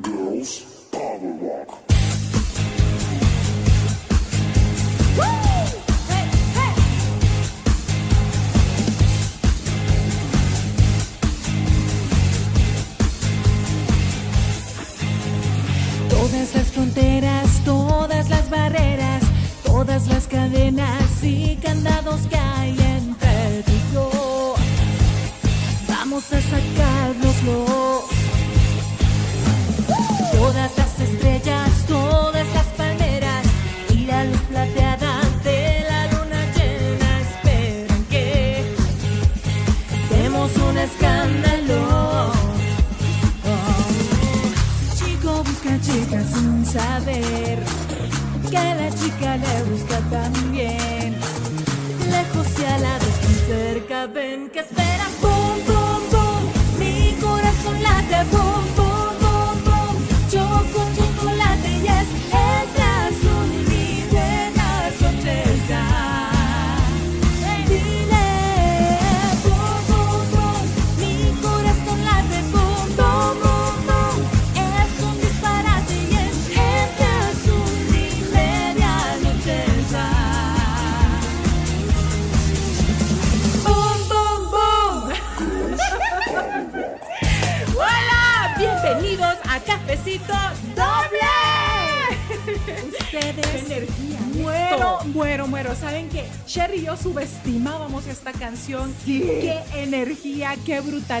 Girls Power Walk.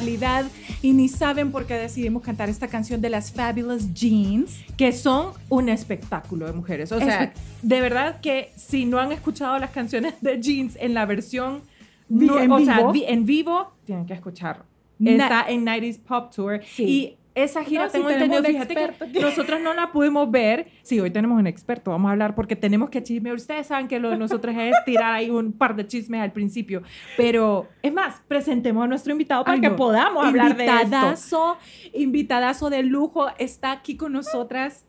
Qué brutalidad. Y ni saben por qué decidimos cantar esta canción de las Fabulous Jeans. que son un espectáculo de mujeres. O sea, Espe- de verdad que si no han escuchado las canciones de Jeans en la versión no- en o sea, vivo. vi- en vivo, tienen que escucharlo. Na- Está en 90s Pop Tour. Sí. Y esa gira No, tengo tenemos entendido, fíjate que nosotros no la pudimos ver. Sí, hoy tenemos un experto, vamos a hablar porque tenemos que chismear. Ustedes saben que lo de nosotros es tirar ahí un par de chismes al principio. Pero, es más, presentemos a nuestro invitado para Ay, que no. podamos hablar de esto. invitadazo, invitadazo de lujo, está aquí con nosotras.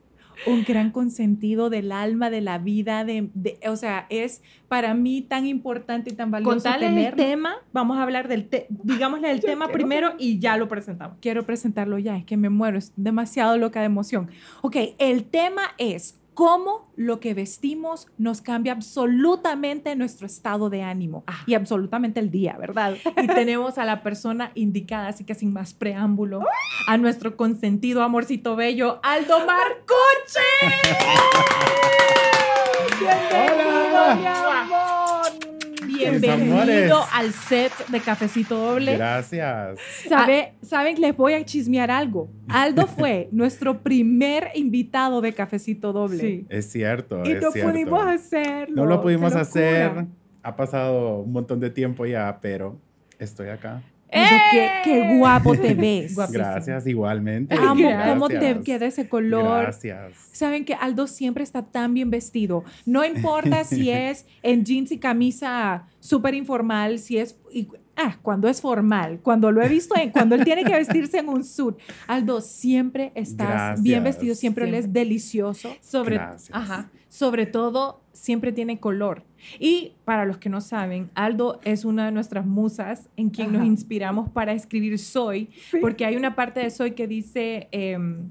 Un gran consentido del alma, de la vida, de, de- o sea, es para mí tan importante y tan valioso Contarles el tenerlo. tema, vamos a hablar del tema, digámosle el tema quiero. primero y ya lo presentamos. Quiero presentarlo ya, es que me muero, es demasiado loca de emoción. Ok, el tema es cómo lo que vestimos nos cambia absolutamente nuestro estado de ánimo Ah. y absolutamente el día, ¿verdad? Y tenemos a la persona indicada, así que sin más preámbulo, a nuestro consentido amorcito bello, Aldo. Hola. mi amor. Bienvenido al set de Cafecito Doble. Gracias. ¿Sabe, ¿Saben? Les voy a chismear algo. Aldo fue nuestro primer invitado de Cafecito Doble. Sí. Es cierto. Y es no cierto. pudimos hacerlo. No lo pudimos hacer. Ha pasado un montón de tiempo ya, pero estoy acá. Qué, qué guapo te ves. Gracias, igualmente. Amo Gracias. cómo te queda ese color. Gracias. Saben que Aldo siempre está tan bien vestido. No importa si es en jeans y camisa súper informal, si es... y- ah, cuando es formal, cuando lo he visto, en, cuando él tiene que vestirse en un suit. Aldo, siempre estás Gracias. bien vestido, siempre, él Siempre. es delicioso. Sobre, Gracias. ajá, sobre todo, siempre tiene color. Y para los que no saben, Aldo es una de nuestras musas en quien nos inspiramos para escribir Soy, porque hay una parte de Soy que dice, em,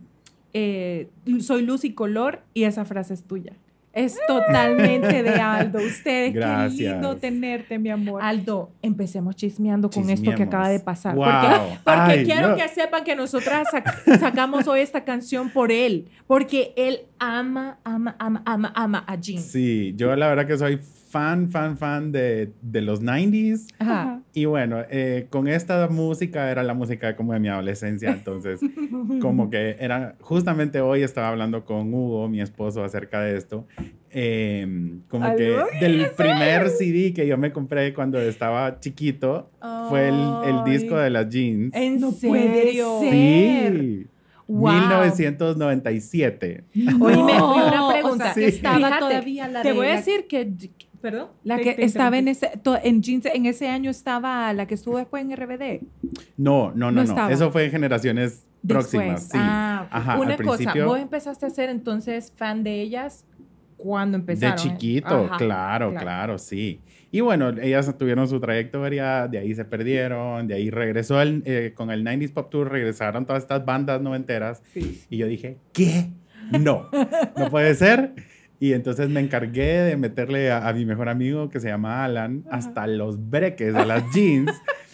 eh, soy luz y color, y esa frase es tuya. Es totalmente de Aldo. Ustedes, Gracias. qué lindo tenerte, mi amor. Aldo, empecemos chismeando con esto que acaba de pasar. Wow. Porque, porque Ay, quiero no. que sepan que nosotras sac- sacamos hoy esta canción por él. Porque él ama, ama, ama, ama, ama a Jean. Sí, yo la verdad que soy fan, fan, fan de, de los 90s. Ajá. Y bueno, eh, con esta música era la música como de mi adolescencia, entonces como que era, justamente hoy estaba hablando con Hugo, mi esposo, acerca de esto, eh, como que del primer CD que yo me compré cuando estaba chiquito fue el, el disco de las jeans. ¿En No puede serio? ser. Sí, Wow. 1997. Oíme, No, una o pregunta. sea, que Sí. estaba Fíjate, todavía la Te de voy a decir que... Perdón. La Te- que te estaba en ese, to- en jeans, en ese año estaba la que estuvo después en RBD. No, no, No no. Eso fue en generaciones Después. próximas. Sí. Ah, Ajá, una al cosa, principio- vos empezaste a ser entonces fan de ellas cuando empezaron. De chiquito, Ajá, claro, claro, sí. Y bueno, ellas tuvieron su trayectoria, de ahí se perdieron, de ahí regresó el, eh, con el 90s Pop Tour, regresaron todas estas bandas noventeras. Sí. Y yo dije, ¿qué? No, no puede ser. Y entonces me encargué de meterle a, a mi mejor amigo que se llama Alan hasta los breques de las jeans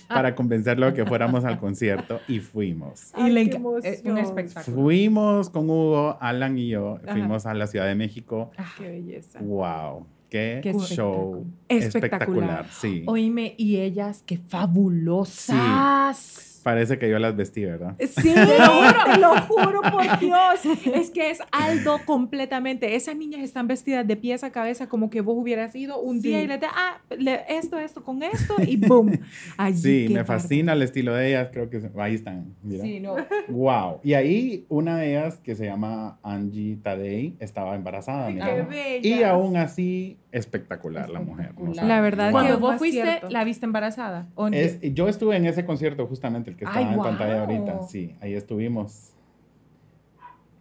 para convencerlo de que fuéramos al concierto y fuimos. Ay, Y le eh, un espectáculo. Fuimos con Hugo, Alan y yo, Ajá. fuimos a la Ciudad de México. Qué belleza. Wow, qué, Qué show espectacular. espectacular. Sí. Oíme, y ellas, qué fabulosas. Parece que yo las vestí, ¿verdad? Sí, te lo juro, te lo juro por Dios. Es que es Aldo completamente. Esas niñas están vestidas de pies a cabeza como que vos hubieras ido un día Sí. y les de, ah, le- esto, esto con esto y boom. Allí, Sí, me fascina el estilo de ellas, creo que ahí están. Mira. Sí, no. Wow. Y ahí una de ellas, que se llama Angie Tadei, estaba embarazada. mira. Qué bella. Y aún así, espectacular la mujer. La verdad Cuando vos fuiste, cierto. ¿la viste embarazada? Es, yo estuve en ese concierto justamente, el que estaba Ay, en pantalla wow. ahorita. Sí, ahí estuvimos.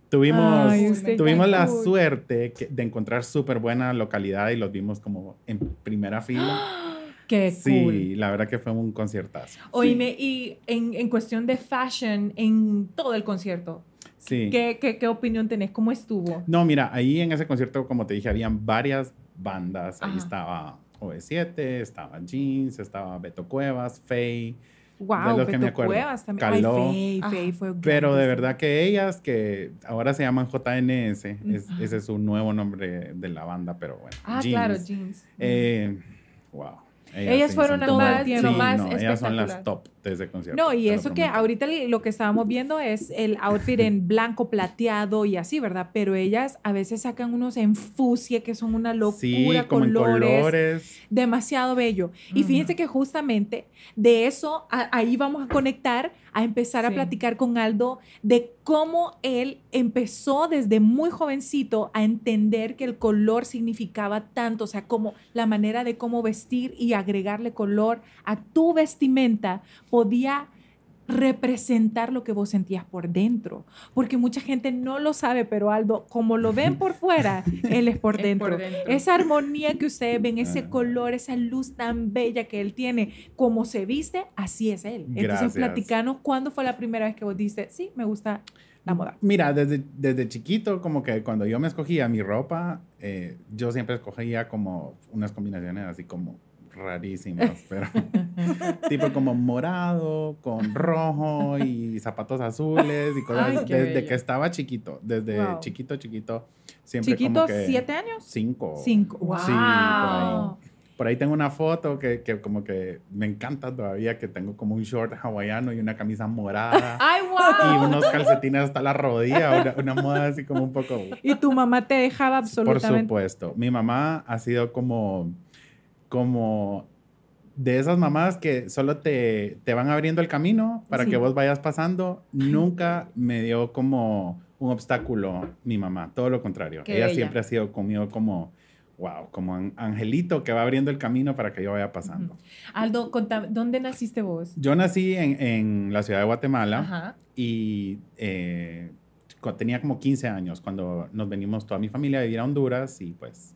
Tuvimos, Ay, tuvimos la cool. suerte que- de encontrar súper buena localidad y los vimos como en primera fila. Qué Sí, cool. la verdad que fue un conciertazo. Oíme, y en, en cuestión de fashion, en todo el concierto, Sí. ¿qué, qué, qué opinión tenés? ¿Cómo estuvo? No, mira, ahí en ese concierto, como te dije, habían varias bandas. Ahí Ajá. estaba OV7, estaba Jeans, estaba Beto Cuevas, Faye. Wow, de los que me acuerdo. Cuevas también. Caló. Ay, Fey, Fey Ajá. fue Pero de verdad que ellas, que ahora se llaman JNS, es- ese es su nuevo nombre de la banda, pero bueno. Ah, Jeans. claro, jeans. Eh, wow. Ellas sí fueron las más- sí, más no, ellas son las top de ese concierto. No, y eso que ahorita lo que estábamos viendo es el outfit en blanco plateado y así, ¿verdad? Pero ellas a veces sacan unos en fucsia que son una locura, Sí, como en colores, colores. demasiado bello. Y fíjense que justamente de eso a- ahí vamos a conectar, a empezar a platicar con Aldo de cómo él empezó desde muy jovencito a entender que el color significaba tanto, o sea, como la manera de cómo vestir y agregarle color a tu vestimenta podía representar lo que vos sentías por dentro, porque mucha gente no lo sabe, pero Aldo, como lo ven por fuera, él es por Es dentro. por dentro. Esa armonía que ustedes ven, ese Ah. color, esa luz tan bella que él tiene, como se viste, así es él. Entonces, Gracias. platicanos, ¿cuándo fue la primera vez que vos dijiste, sí, me gusta la moda? Mira, desde, desde chiquito, como que cuando yo me escogía mi ropa, eh, yo siempre escogía como unas combinaciones así como rarísimas, pero tipo como morado, con rojo y zapatos azules y cosas Ay, Desde bello. que estaba chiquito, desde Wow. chiquito, chiquito, siempre Chiquito, como que... siete años. Cinco. Cinco. Por Wow. ahí. Por ahí tengo una foto que, que como que me encanta todavía, que tengo como un short hawaiano y una camisa morada. ¡Ay, y wow! unos calcetines hasta la rodilla, una, una moda así como un poco... Y tu mamá te dejaba Por absolutamente. supuesto. Mi mamá ha sido como, como de esas mamás que solo te, te van abriendo el camino para Sí. que vos vayas pasando. Nunca me dio como un obstáculo mi mamá, todo lo contrario. Qué Ella bella. siempre ha sido conmigo como, wow, como an- angelito que va abriendo el camino para que yo vaya pasando. Aldo, contame, ¿dónde naciste vos? Yo nací en, en la ciudad de Guatemala Ajá. y eh, tenía como 15 años cuando nos venimos toda mi familia a vivir a Honduras y pues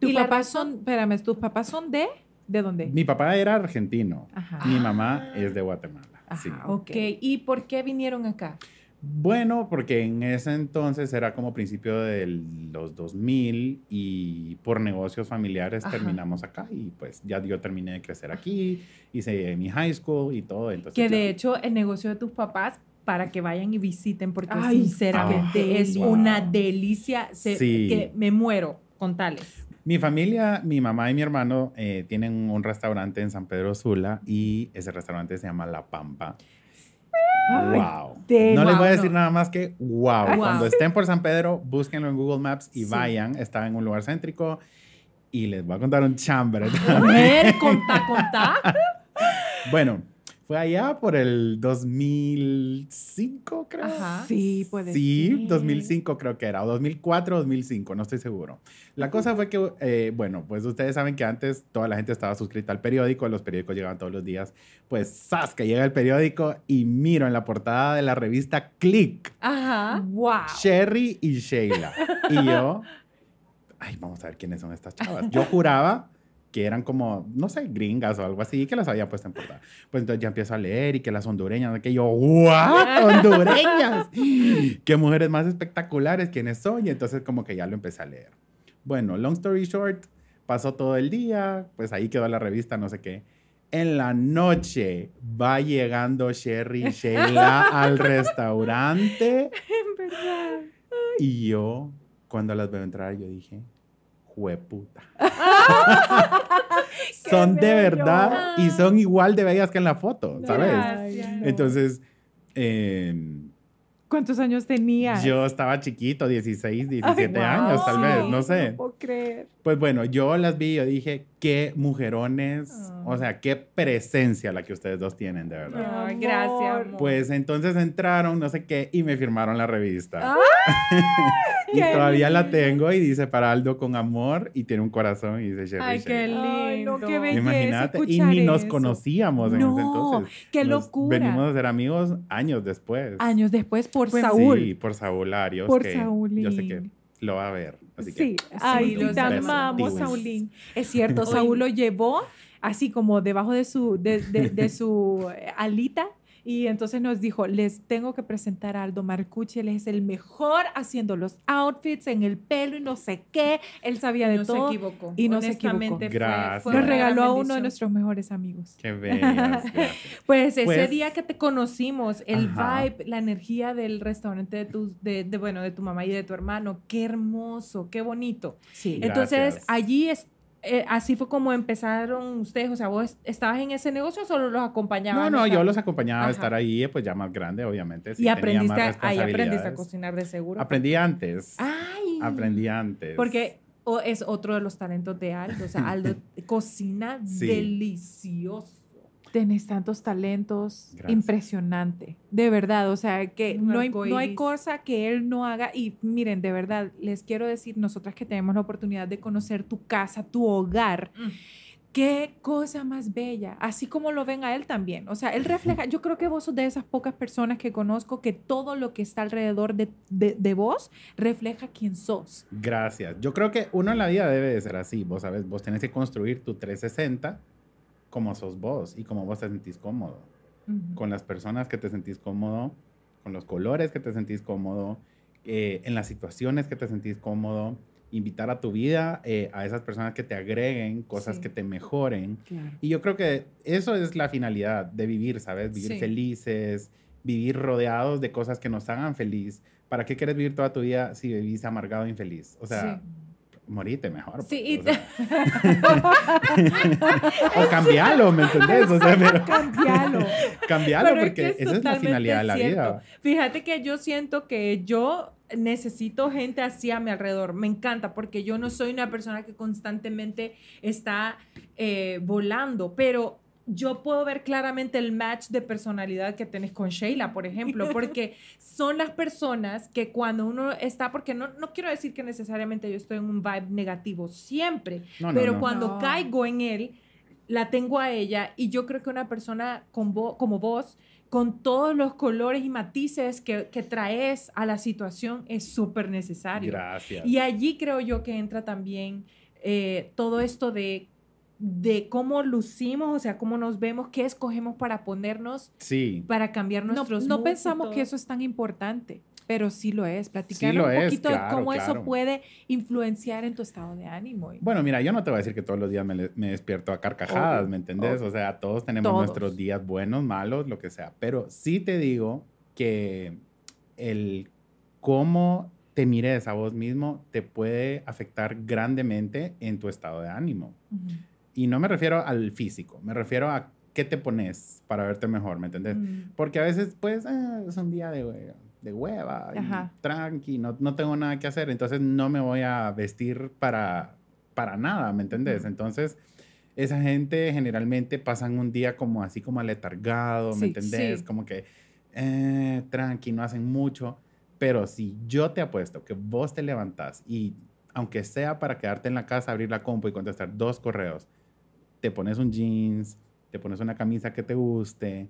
¿Tus ¿Y la papás son, espérame, tus papás son de, ¿de dónde? mi papá era argentino, Ajá. mi mamá es de Guatemala. Ajá, sí. Ok, ¿y por qué vinieron acá? Bueno, porque en ese entonces era como principio de los 2000 y por negocios familiares Ajá. terminamos acá y pues ya yo terminé de crecer aquí, hice mi high school y todo. Entonces Que ya- de hecho el negocio de tus papás para que vayan y visiten porque Ay, sinceramente ah, es wow. una delicia se- Sí. que me muero con tales. Mi familia, mi mamá y mi hermano eh, tienen un restaurante en San Pedro Sula y ese restaurante se llama La Pampa. Ay, wow. no les voy a decir no. nada más que wow. Wow. Cuando estén por San Pedro, búsquenlo en Google Maps y Sí. vayan. Está en un lugar céntrico y les voy a contar un chambre. A ver, contá, contá. bueno, fue allá por el 2005, creo. Ajá. Sí, puede Sí, ser. 2005 creo que era, o 2004 o 2005, no estoy seguro. La cosa fue que, eh, bueno, pues ustedes saben que antes toda la gente estaba suscrita al periódico, los periódicos llegaban todos los días. Pues, ¡zas! que llega el periódico y miro en la portada de la revista Click, Ajá. Wow. Sherry y Sheila. Y yo, ay, vamos a ver quiénes son estas chavas. Yo juraba que eran como, no sé, gringas o algo así, que las había puesto en portada. Pues entonces ya empiezo a leer y que las hondureñas, que yo, ¡what! ¡Hondureñas! ¡Qué mujeres más espectaculares! ¿Quiénes son? Y entonces como que ya lo empecé a leer. Bueno, long story short, pasó todo el día, pues ahí quedó la revista, no sé qué. En la noche va llegando Sherry y Sheila al restaurante En verdad. y yo, cuando las veo entrar, yo dije, jueputa. son de verdad y son igual de bellas que en la foto, ¿sabes? Gracias. Entonces, em, ¿Cuántos años tenías? yo estaba chiquito, 16, 17 Ay, años, tal vez, no sé. No puedo creer. Pues bueno, yo las vi y yo dije, qué mujerones, o sea, qué presencia la que ustedes dos tienen, de verdad. Gracias, amor. Pues entonces entraron, no sé qué, y me firmaron la revista. y todavía la lindo. tengo y dice para Aldo con amor y tiene un corazón y dice Sherry Ay, qué Sherry. Ay, no, lindo. qué belleza Imagínate, y ni nos conocíamos en ese entonces. qué Nos locura. Venimos a ser amigos años después. Años después por Pues Saúl. Sí, por Saúl Arios, Por que Saúlín. yo sé que lo va a ver. Así Sí, que, ay, Sí, sí, los amamos. Saulín. Es cierto. Saúl lo llevó así como debajo de su, de, de- de su alita y entonces nos dijo, les tengo que presentar a Aldo Marcucci, él es el mejor haciendo los outfits, en el pelo y no sé qué, él sabía de no todo. se equivocó. y no se Honestamente, equivocó. fue- Gracias. fue Nos regaló a uno de nuestros mejores amigos. qué bellas. Pues ese Pues- día que te conocimos, el Ajá. vibe, la energía del restaurante de tu, de, de, bueno, de tu mamá y de tu hermano, qué hermoso, qué bonito. Sí. Entonces, Gracias. allí es, eh, así fue como empezaron ustedes, o sea, vos estabas en ese negocio o solo los acompañabas. No, no, yo los acompañaba a estar ahí, pues ya más grande, obviamente. sí, y tenía aprendiste, más ahí aprendiste a cocinar de seguro. Aprendí antes. Ay. Aprendí antes. Porque o- es otro de los talentos de Aldo, o sea, Aldo cocina Sí. delicioso. Tenés tantos talentos, Gracias. impresionante, de verdad, o sea, que no hay, no hay cosa que él no haga y miren, de verdad, les quiero decir, nosotras que tenemos la oportunidad de conocer tu casa, tu hogar, Mm. qué cosa más bella, así como lo ven a él también, o sea, él refleja, yo creo que vos sos de esas pocas personas que conozco que todo lo que está alrededor de, de, de vos refleja quién sos. Gracias. Yo creo que uno en la vida debe de ser así. Vos sabes, vos tenés que construir tu 360 como sos vos y como vos te sentís cómodo. Con las personas que te sentís cómodo, con los colores que te sentís cómodo, eh, en las situaciones que te sentís cómodo. Invitar a tu vida eh, a esas personas que te agreguen cosas Sí. que te mejoren. Claro. Y yo creo que eso es la finalidad de vivir, ¿sabes? Vivir Sí. felices, vivir rodeados de cosas que nos hagan feliz. ¿Para qué quieres vivir toda tu vida si vivís amargado e infeliz? O sea, morite mejor. Sí, pues, y o, sea, o cambialo, ¿me entendés? O sea, pero Cambialo. cambialo Pero es porque que es esa es la finalidad de la cierto. vida. Fíjate que yo siento que yo necesito gente así a mi alrededor. Me encanta porque yo no soy una persona que constantemente está eh, volando, pero yo puedo ver claramente el match de personalidad que tenés con Sheila, por ejemplo, porque son las personas que cuando uno está, porque no, no quiero decir que necesariamente yo estoy en un vibe negativo siempre, No, no, pero no. cuando No. caigo en él, la tengo a ella y yo creo que una persona con vo- como vos, con todos los colores y matices que, que traes a la situación, es súper necesario. Gracias. Y allí creo yo que entra también eh, todo esto de, de cómo lucimos, o sea, cómo nos vemos, qué escogemos para ponernos, Sí. para cambiar No, nuestros no y pensamos que eso es tan importante, pero sí lo es. Platicar lo un es, poquito claro, de cómo eso claro. puede influenciar en tu estado de ánimo. y- Bueno, mira, yo no te voy a decir que todos los días me, me despierto a carcajadas, Obvio, ¿me entendés? obvio. O sea, todos tenemos Todos. nuestros días buenos, malos, lo que sea. Pero sí te digo que el cómo te mires a vos mismo te puede afectar grandemente en tu estado de ánimo. Ujú. Y no me refiero al físico, me refiero a qué te pones para verte mejor, ¿me entendés? Mm. Porque a veces, pues, ah, es un día de, hue- de hueva, y tranqui, no, no tengo nada que hacer, entonces no me voy a vestir para, para nada, ¿me entendés? Ujú. Entonces, esa gente generalmente pasan un día como así como aletargado, ¿me Sí, entendés? sí. Como que, eh, tranqui, no hacen mucho, pero si yo te apuesto que vos te levantás y aunque sea para quedarte en la casa, abrir la compu y contestar dos correos, te pones un jeans, te pones una camisa que te guste.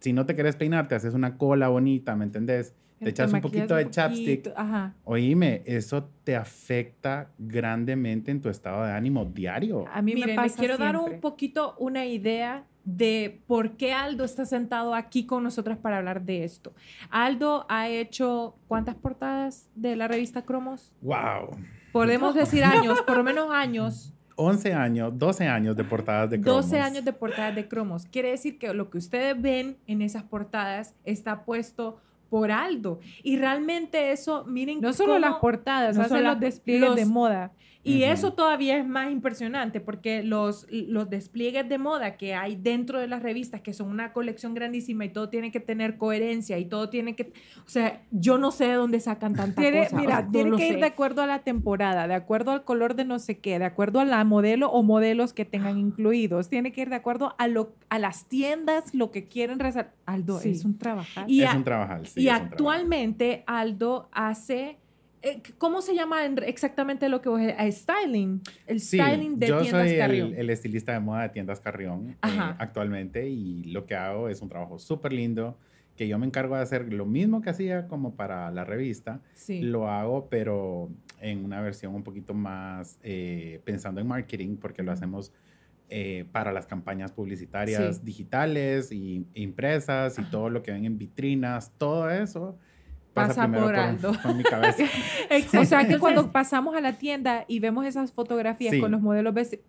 Si no te quieres peinar, te haces una cola bonita, ¿me entendés? te echas un poquito de chapstick. poquito, Ajá. Oíme, eso te afecta grandemente en tu estado de ánimo diario. A mí Miren, me pasa les quiero dar un poquito una idea de por qué Aldo está sentado aquí con nosotras para hablar de esto. Aldo ha hecho cuántas portadas de la revista Cromos? ¡Wow! Podemos decir años, por lo menos años. 11 años, 12 años de portadas de cromos. 12 años de portadas de cromos. Quiere decir que lo que ustedes ven en esas portadas está puesto por Aldo. Y realmente eso, miren, No solo cómo las portadas, no no solo los despliegues de los- moda. Y Ujú. eso todavía es más impresionante porque los, los despliegues de moda que hay dentro de las revistas, que son una colección grandísima y todo tiene que tener coherencia y todo tiene que... O sea, yo no sé de dónde sacan tanta Tiene, cosa. o mira, sea, no tiene lo que ir sé. de acuerdo a la temporada, de acuerdo al color de no sé qué, de acuerdo a la modelo o modelos que tengan incluidos. Tiene que ir de acuerdo a, lo, a las tiendas, lo que quieren resaltar. Aldo, Sí. es un trabajar. Y es a- un trabajar, sí, y actualmente Aldo hace... eh, ¿Cómo se llama en- exactamente lo que vos... eh, styling. El Sí, styling de yo tiendas soy Carrión. el, el estilista de moda de tiendas Carrión eh, actualmente y lo que hago es un trabajo súper lindo que yo me encargo de hacer lo mismo que hacía como para la revista. Sí. Lo hago, pero en una versión un poquito más eh, pensando en marketing, porque lo hacemos eh, para las campañas publicitarias Sí. digitales y impresas y todo lo que ven en vitrinas, todo eso pasa, Pasa primero por por, Aldo. por mi cabeza. O sea que cuando pasamos a la tienda y vemos esas fotografías Sí. con los modelos vestidos,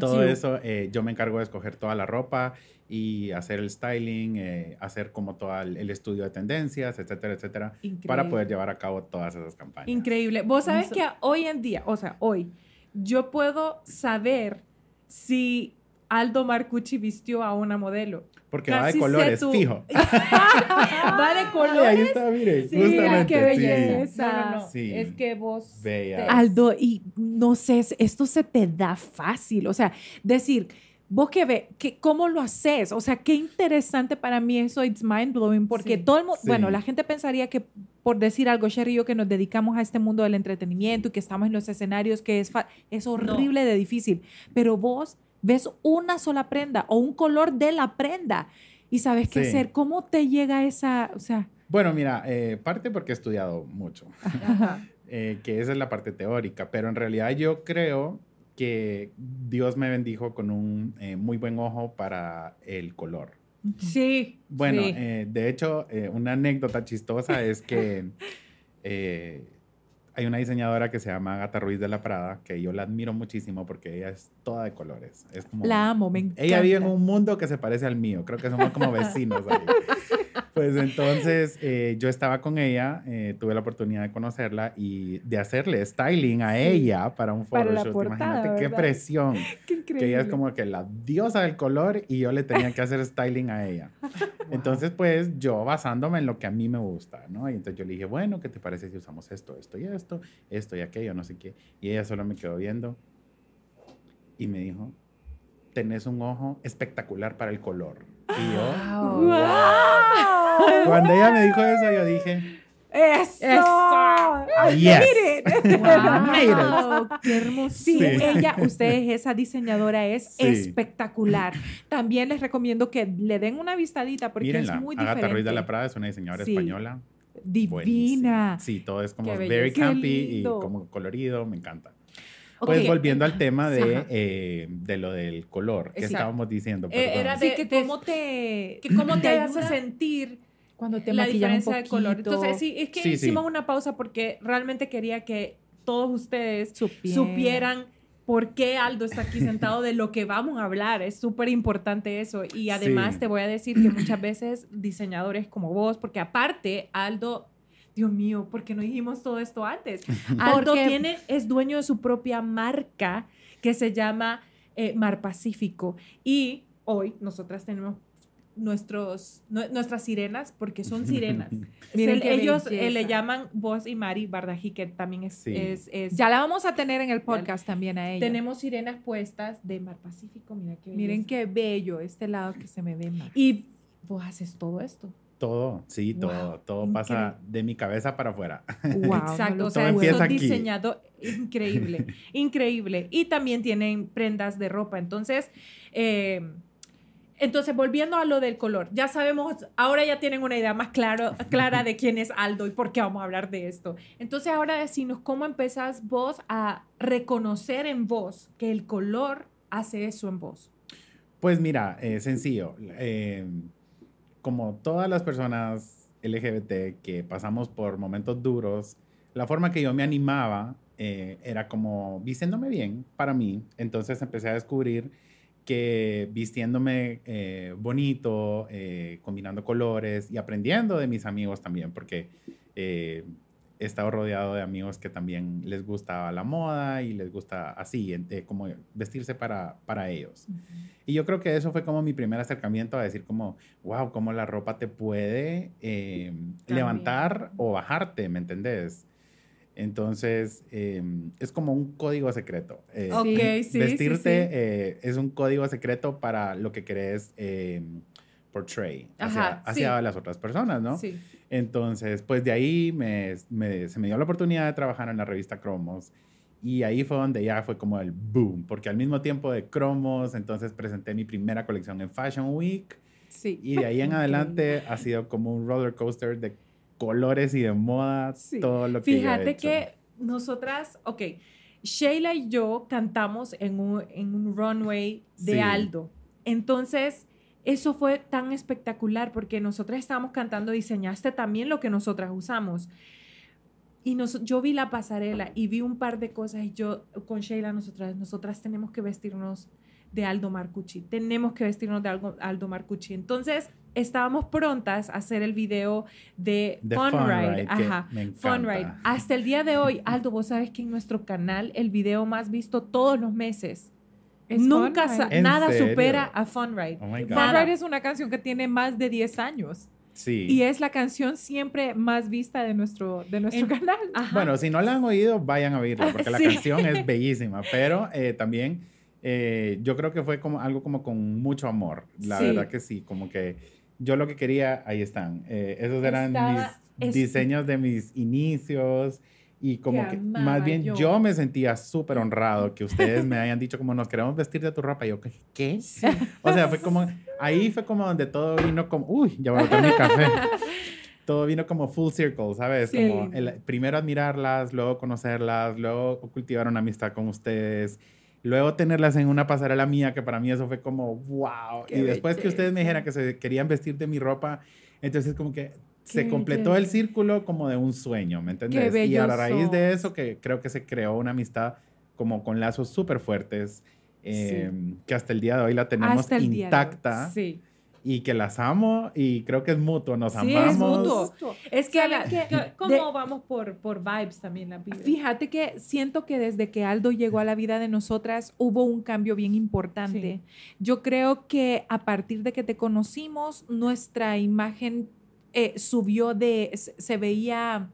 todo eso, eh, yo me encargo de escoger toda la ropa y hacer el styling, eh, hacer como todo el, el estudio de tendencias, etcétera, etcétera, para Increíble. poder llevar a cabo todas esas campañas. Increíble. Vos sabés Eso- que hoy en día, o sea, hoy, yo puedo saber si Aldo Marcucci vistió a una modelo. Porque va de colores, tu- fijo. Va de Ay, ahí colores. está, mire, Sí, justamente. qué sí. belleza. No, no, no. Sí. Es que vos. Bella. te- Aldo, y no sé, es- esto se te da fácil. O sea, decir, vos que ve, que, ¿cómo lo haces? O sea, qué interesante para mí eso, it's mind blowing, porque Sí. todo el mundo, Sí. bueno, la gente pensaría que por decir algo, Sherry y yo, que nos dedicamos a este mundo del entretenimiento y que estamos en los escenarios, que es, es horrible de difícil, pero vos ves una sola prenda o un color de la prenda y sabes qué Sí. hacer. ¿Cómo te llega esa, o sea, Bueno, mira, eh, parte porque he estudiado mucho, eh, que esa es la parte teórica, pero en realidad yo creo que Dios me bendijo con un eh, muy buen ojo para el color. Sí. Bueno, sí. eh, de hecho, eh, una anécdota chistosa es que eh, hay una diseñadora que se llama Agatha Ruiz de la Prada, que yo la admiro muchísimo porque ella es toda de colores. Es como, la amo, me encanta? ella vive en un mundo que se parece al mío, creo que somos como vecinos. ahí. Pues entonces eh, yo estaba con ella, eh, tuve la oportunidad de conocerla y de hacerle styling a ella para un photoshoot. Imagínate qué ¿verdad? presión Qué que ella es como que la diosa del color y yo le tenía que hacer styling a ella. Entonces, pues yo basándome en lo que a mí me gusta, ¿no? Y entonces yo le dije, bueno, ¿qué te parece si usamos esto, esto y esto, esto y aquello, no sé qué? Y ella solo me quedó viendo y me dijo, tenés un ojo espectacular para el color. Y yo, ¡Wow! cuando ella me dijo eso, yo dije, ¡Eso! Eso. I Yes. made it. Wow, qué hermoso. Sí, Sí. ella, ustedes, esa diseñadora es Sí. espectacular. También les recomiendo que le den una vistadita porque mírenla, es muy Agatha diferente. Ruiz de la Prada es una diseñadora Sí. española. Divina. buenísima. Sí, todo es como very campy y como colorido, me encanta. Pues volviendo al tema de, eh, de lo del color, que Exacto. estábamos diciendo. Eh, era Sí, de- que de- cómo te... que cómo te, hace ayuda sentir cuando te la maquillas un diferencia de color. Entonces, sí, es que Sí, sí. hicimos una pausa porque realmente quería que todos ustedes supieran. supieran por qué Aldo está aquí sentado de lo que vamos a hablar. Es súper importante eso. Y además Sí. te voy a decir que muchas veces diseñadores como vos, porque aparte Aldo, Dios mío, ¿por qué no dijimos todo esto antes? Aldo Porque- tiene, es dueño de su propia marca que se llama eh, Mar Pacífico. Y hoy nosotras tenemos nuestros, nue- nuestras sirenas, porque son sirenas. Miren Se- qué ellos eh, le llaman vos y Mari Bardají, que también es, Sí. es, es- Ya la vamos a tener en el podcast también a ella. tenemos sirenas puestas de Mar Pacífico, mira qué Miren qué bello este lado que se me ve más. Y vos haces todo esto. Todo, sí, Wow, todo, todo pasa de mi cabeza para afuera. Wow, Exacto, no o sea, empieza aquí. diseñado increíble, increíble. Y también tienen prendas de ropa. Entonces, eh, entonces, volviendo a lo del color, ya sabemos, ahora ya tienen una idea más claro, clara de quién es Aldo y por qué vamos a hablar de esto. Entonces, ahora decinos cómo empezás vos a reconocer en vos que el color hace eso en vos. Pues mira, eh, sencillo. Eh, como todas las personas LGBT que pasamos por momentos duros, la forma que yo me animaba eh, era como vistiéndome bien para mí. Entonces empecé a descubrir que vistiéndome eh, bonito, eh, combinando colores y aprendiendo de mis amigos también, porque eh, he estado rodeado de amigos que también les gusta la moda y les gusta así, como vestirse para, para ellos. Y yo creo que eso fue como mi primer acercamiento a decir como, wow, cómo la ropa te puede levantar o bajarte, ¿me entendés? Entonces, em, es como un código secreto. Eh, ok, sí, vestirte eh, es un código secreto para lo que querés eh, portray hacia, las otras personas, ¿no? Sí. Entonces, pues de ahí me, se me dio la oportunidad de trabajar en la revista Cromos. Y ahí fue donde ya fue como el boom, porque al mismo tiempo de Cromos, entonces presenté mi primera colección en Fashion Week. Sí. Y de ahí en adelante ha sido como un roller coaster de colores y de moda, todo lo que Fíjate que nosotras, ok, Sheila y yo cantamos en un, en un runway de Aldo. Entonces, eso fue tan espectacular porque nosotras estábamos cantando, diseñaste también lo que nosotras usamos. Y nos, yo vi la pasarela y vi un par de cosas y yo con Sheila, nosotras, nosotras tenemos que vestirnos de Aldo Marcucci, tenemos que vestirnos de Aldo, Aldo Marcucci. Entonces, estábamos prontas a hacer el video de, Fun, Ride. Ajá, Fun Ride. Hasta el día de hoy, Aldo, vos sabes que en nuestro canal el video más visto todos los meses. Nunca nada supera a Fun Ride. Oh Fun Ride es una canción que tiene más de 10 años. Sí. Y es la canción siempre más vista de nuestro, de nuestro canal. Bueno, si no la han oído, vayan a oírla, porque la canción es bellísima, pero eh, también eh, yo creo que fue como algo como con mucho amor, la verdad que sí, como que yo lo que quería, ahí están. Eh, esos eran mis diseños de mis inicios. Y como que, más bien yo, me sentía súper honrado que ustedes me hayan dicho como nos queremos vestir de tu ropa. Y yo, ¿qué? O sea, fue como, ahí fue como donde todo vino como, uy, ya voy a botar mi café. todo vino como full circle, ¿sabes? Como el, primero admirarlas, luego conocerlas, luego cultivar una amistad con ustedes Luego tenerlas en una pasarela mía, que para mí eso fue como, wow. y después que ustedes me dijeran que se querían vestir de mi ropa, entonces como que se completó el círculo como de un sueño, ¿me entiendes? Y a raíz de eso que creo que se creó una amistad como con lazos súper fuertes, em, que hasta el día de hoy la tenemos intacta. Sí y que las amo y creo que es mutuo, nos amamos. Es mutuo. Es que, ¿cómo vamos por, por vibes también la vida? Fíjate que siento que desde que Aldo llegó a la vida de nosotras hubo un cambio bien importante. Yo creo que a partir de que te conocimos, nuestra imagen eh, subió de, se veía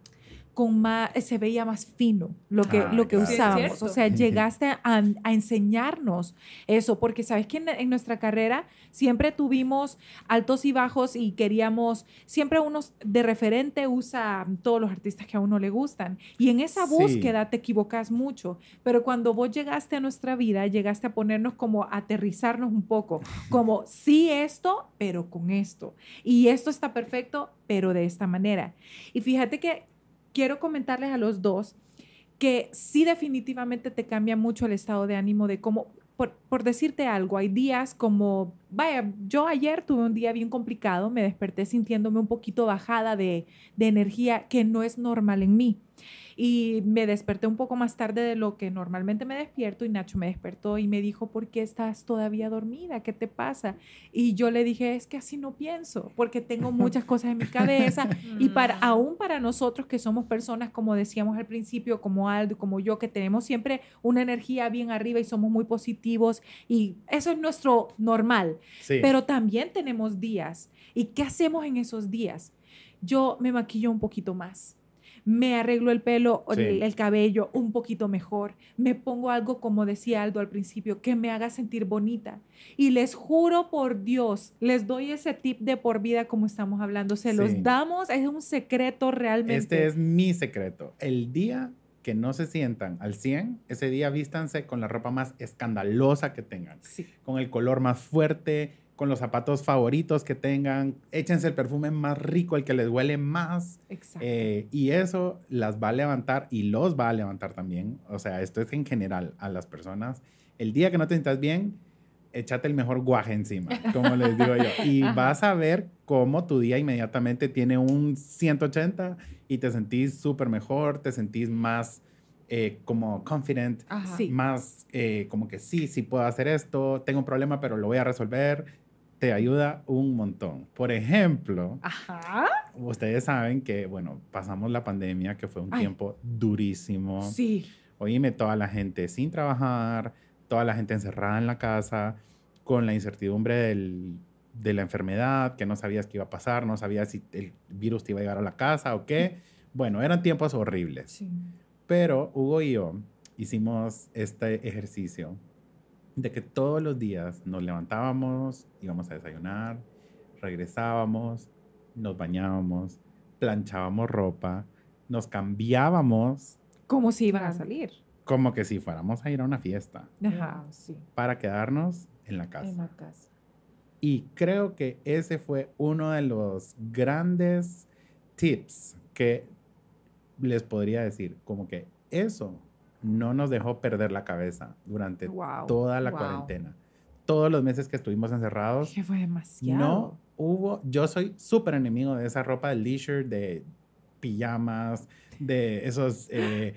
con más, se veía más fino lo que, lo que usábamos. o sea, llegaste a, enseñarnos eso, porque sabes que en, nuestra carrera siempre tuvimos altos y bajos y queríamos, siempre unos de referente usa todos los artistas que a uno le gustan. Y en esa búsqueda te equivocas mucho, pero cuando vos llegaste a nuestra vida, llegaste a ponernos como aterrizarnos un poco, como sí esto, pero con esto. Y esto está perfecto, pero de esta manera. Y fíjate que quiero comentarles a los dos que sí definitivamente te cambia mucho el estado de ánimo de cómo, por, por, decirte algo, hay días como, vaya, yo ayer tuve un día bien complicado, me desperté sintiéndome un poquito bajada de, de energía que no es normal en mí y me desperté un poco más tarde de lo que normalmente me despierto y Nacho me despertó y me dijo, ¿por qué estás todavía dormida? ¿Qué te pasa? Y yo le dije, es que así no pienso, porque tengo muchas cosas en mi cabeza y para, mm. aún para nosotros que somos personas, como decíamos al principio, como Aldo, como yo, que tenemos siempre una energía bien arriba y somos muy positivos y eso es nuestro normal, pero también tenemos días. ¿Y qué hacemos en esos días? Yo me maquillo un poquito más me arreglo el pelo, el, el, cabello un poquito mejor, me pongo algo como decía Aldo al principio, que me haga sentir bonita. Y les juro por Dios, les doy ese tip de por vida como estamos hablando, se los damos, es un secreto realmente. Este es mi secreto. El día que no se sientan al 100, ese día vístanse con la ropa más escandalosa que tengan, con el color más fuerte, con los zapatos favoritos que tengan, échense el perfume más rico, el que les huele más. Exacto. eh, y eso las va a levantar y los va a levantar también. O sea, esto es en general a las personas. El día que no te sientas bien, échate el mejor guaje encima, como les digo yo. Y vas a ver cómo tu día inmediatamente tiene un 180 y te sentís súper mejor, te sentís más eh, como confident, Ajá. Más eh, como que sí, sí puedo hacer esto, tengo un problema, pero lo voy a resolver. Te ayuda un montón. Por ejemplo, Ajá. ustedes saben que, bueno, pasamos la pandemia, que fue un Ay. tiempo durísimo. Sí. Oíme, toda la gente sin trabajar, toda la gente encerrada en la casa, con la incertidumbre del- de la enfermedad, que no sabías qué iba a pasar, no sabías si el virus te iba a llegar a la casa o qué. Bueno, eran tiempos horribles. Sí. Pero Hugo y yo hicimos este ejercicio de que todos los días nos levantábamos, íbamos a desayunar, regresábamos, nos bañábamos, planchábamos ropa, nos cambiábamos Como si iban a salir. como que si fuéramos a ir a una fiesta Ajá. Sí. para quedarnos en la En casa. la casa. Y creo que ese fue uno de los grandes tips que les podría decir, como que eso no nos dejó perder la cabeza durante Wow. toda la wow. cuarentena. Todos los meses que estuvimos encerrados, Que fue demasiado. no hubo, yo soy súper enemigo de esa ropa de leisure, de pijamas, de esos eh,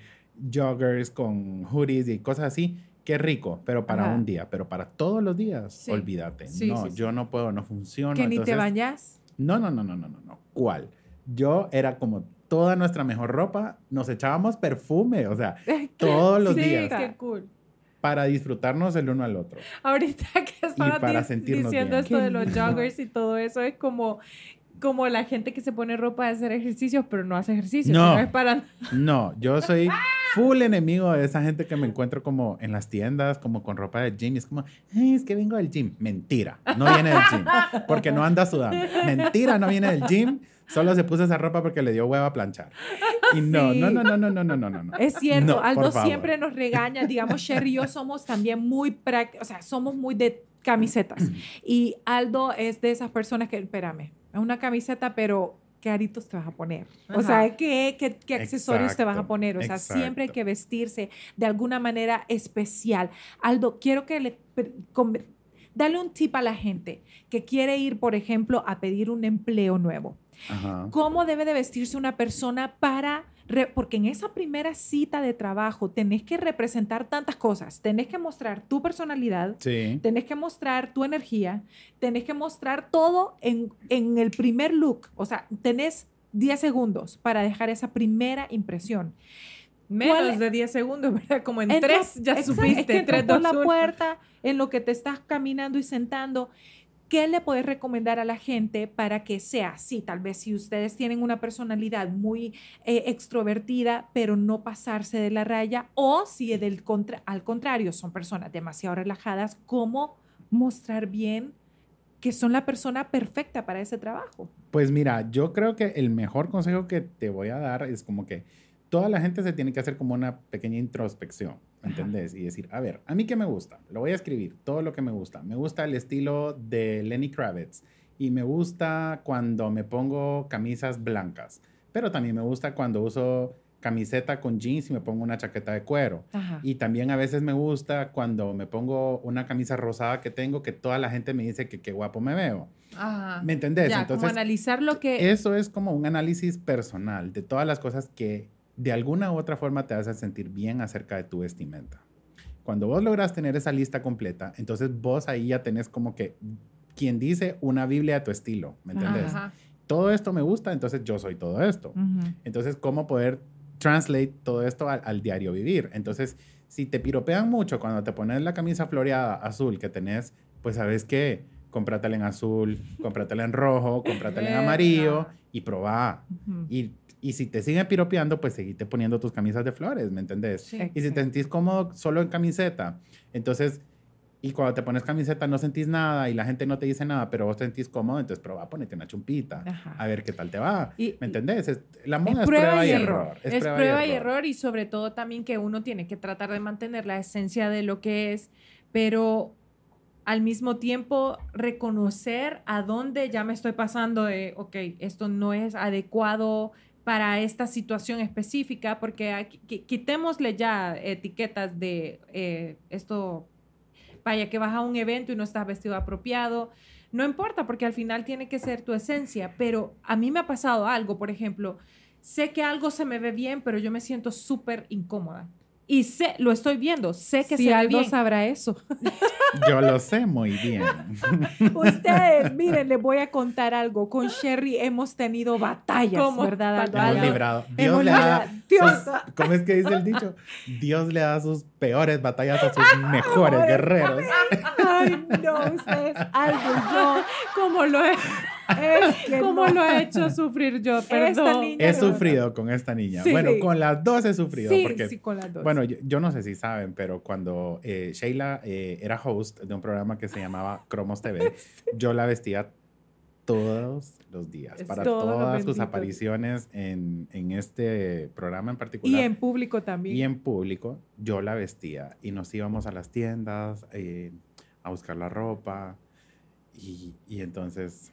joggers con hoodies y cosas así. Qué rico, pero para Ajá. un día, pero para todos los días, Sí. olvídate. Sí, no, sí, yo no puedo, no funciona. que ni te bañas. No, no, no, no, no, no. ¿Cuál? Yo era como toda nuestra mejor ropa, nos echábamos perfume, o sea, todos los sí, días qué cool. para disfrutarnos el uno al otro. Ahorita que estaba diciendo bien. esto de los joggers y todo eso, es como, como la gente que se pone ropa de hacer ejercicios, pero no hace ejercicio. No. sino es para... No, yo soy full enemigo de esa gente que me encuentro como en las tiendas, como con ropa de gym. Y es como, es que vengo del gym. Mentira, no viene del gym. Porque no anda sudando. Mentira, no viene del gym. Solo se puso esa ropa porque le dio hueva a planchar. Y no, sí. no, no, no, no, no, no, no, no. Es cierto, Aldo siempre nos regaña. Digamos, Sherry y yo somos también muy o sea, somos muy de camisetas. Mm. Y Aldo es de esas personas que, espérame, es una camiseta, pero ¿qué aritos te vas a poner? O sea, ¿qué, qué, qué accesorios te vas a poner? O sea, siempre hay que vestirse de alguna manera especial. Aldo, quiero que le... Dale un tip a la gente que quiere ir, por ejemplo, a pedir un empleo nuevo. Ajá. ¿Cómo debe de vestirse una persona para... re- porque en esa primera cita de trabajo tenés que representar tantas cosas. Tenés que mostrar tu personalidad, Sí. tenés que mostrar tu energía, tenés que mostrar todo en, en el primer look. O sea, tenés 10 segundos para dejar esa primera impresión. Menos ¿Cuál- de 10 segundos, ¿verdad? Como en Entras- tres ya exacto, supiste. Es que entras tres, por la puerta, en lo que te estás caminando y sentando. ¿Qué le puedes recomendar a la gente para que sea así? Tal vez si ustedes tienen una personalidad muy eh, extrovertida, pero no pasarse de la raya, o si del contra- al contrario son personas demasiado relajadas, ¿cómo mostrar bien que son la persona perfecta para ese trabajo? Pues mira, yo creo que el mejor consejo que te voy a dar es como que toda la gente se tiene que hacer como una pequeña introspección, ¿entendés? Y decir, a ver, ¿a mí qué me gusta? Lo voy a escribir, todo lo que me gusta. Me gusta el estilo de Lenny Kravitz y me gusta cuando me pongo camisas blancas, pero también me gusta cuando uso camiseta con jeans y me pongo una chaqueta de cuero. Ajá. Y también a veces me gusta cuando me pongo una camisa rosada que tengo que toda la gente me dice que qué guapo me veo. Ajá. ¿Me entendés? Ya, como analizar lo que... Eso es como un análisis personal de todas las cosas que de alguna u otra forma te hacen sentir bien acerca de tu vestimenta. Cuando vos logras tener esa lista completa, entonces vos ahí ya tenés como que quien dice una Biblia a tu estilo, ¿me entendés? Ajá. Todo esto me gusta, entonces yo soy todo esto. Entonces, ¿cómo poder translate todo esto al, al diario vivir? Entonces, si te piropean mucho cuando te pones la camisa floreada azul que tenés, pues sabes qué, cómpratela en azul, cómpratela en rojo, cómpratela en amarillo y probá. Ujú. Y, y si te siguen piropeando, pues seguite poniendo tus camisas de flores, ¿me entendés? Sí. Y si te sentís cómodo solo en camiseta, entonces, y cuando te pones camiseta no sentís nada y la gente no te dice nada, pero vos te sentís cómodo, entonces probá, ponete una chumpita, Ajá. a ver qué tal te va. Y- ¿Me entendés? Es- la moda es, prueba y y error. error. Es, prueba, y, error. y sobre todo también que uno tiene que tratar de mantener la esencia de lo que es, pero al mismo tiempo reconocer a dónde ya me estoy pasando de, ok, esto no es adecuado para esta situación específica, porque aquí- qui- quitémosle ya etiquetas de eh, esto, vaya, que vas a un evento y no estás vestido apropiado. No importa, porque al final tiene que ser tu esencia, pero a mí me ha pasado algo, por ejemplo, sé que algo se me ve bien, pero yo me siento súper incómoda. Y sé, lo estoy viendo, sé que si se algo bien. sabrá eso. Yo lo sé muy bien. Ustedes, miren, les voy a contar algo. Con Sherry hemos tenido batallas, ¿Cómo? ¿verdad, Aldo? Hemos librado. Dios Hemos le da. Dios. sus- ¿Cómo es que dice el dicho? Dios le da sus peores batallas a sus mejores guerreros. Ay, no, ustedes, Aldo y yo, como lo he, es que ¿Cómo no. lo he hecho sufrir yo? Esta Perdón. niña- He sufrido con esta niña. Sí. Bueno, con las dos he sufrido. Sí, porque, sí, con las dos. Bueno, yo, yo no sé si saben, pero cuando eh, Sheila eh, era host de un programa que se llamaba Cromos TV, yo la vestía todos los días Es para todas sus apariciones en, en este programa en y particular. en público también. Y en público, yo la vestía y nos íbamos a las tiendas eh, a buscar la ropa. Y, y entonces,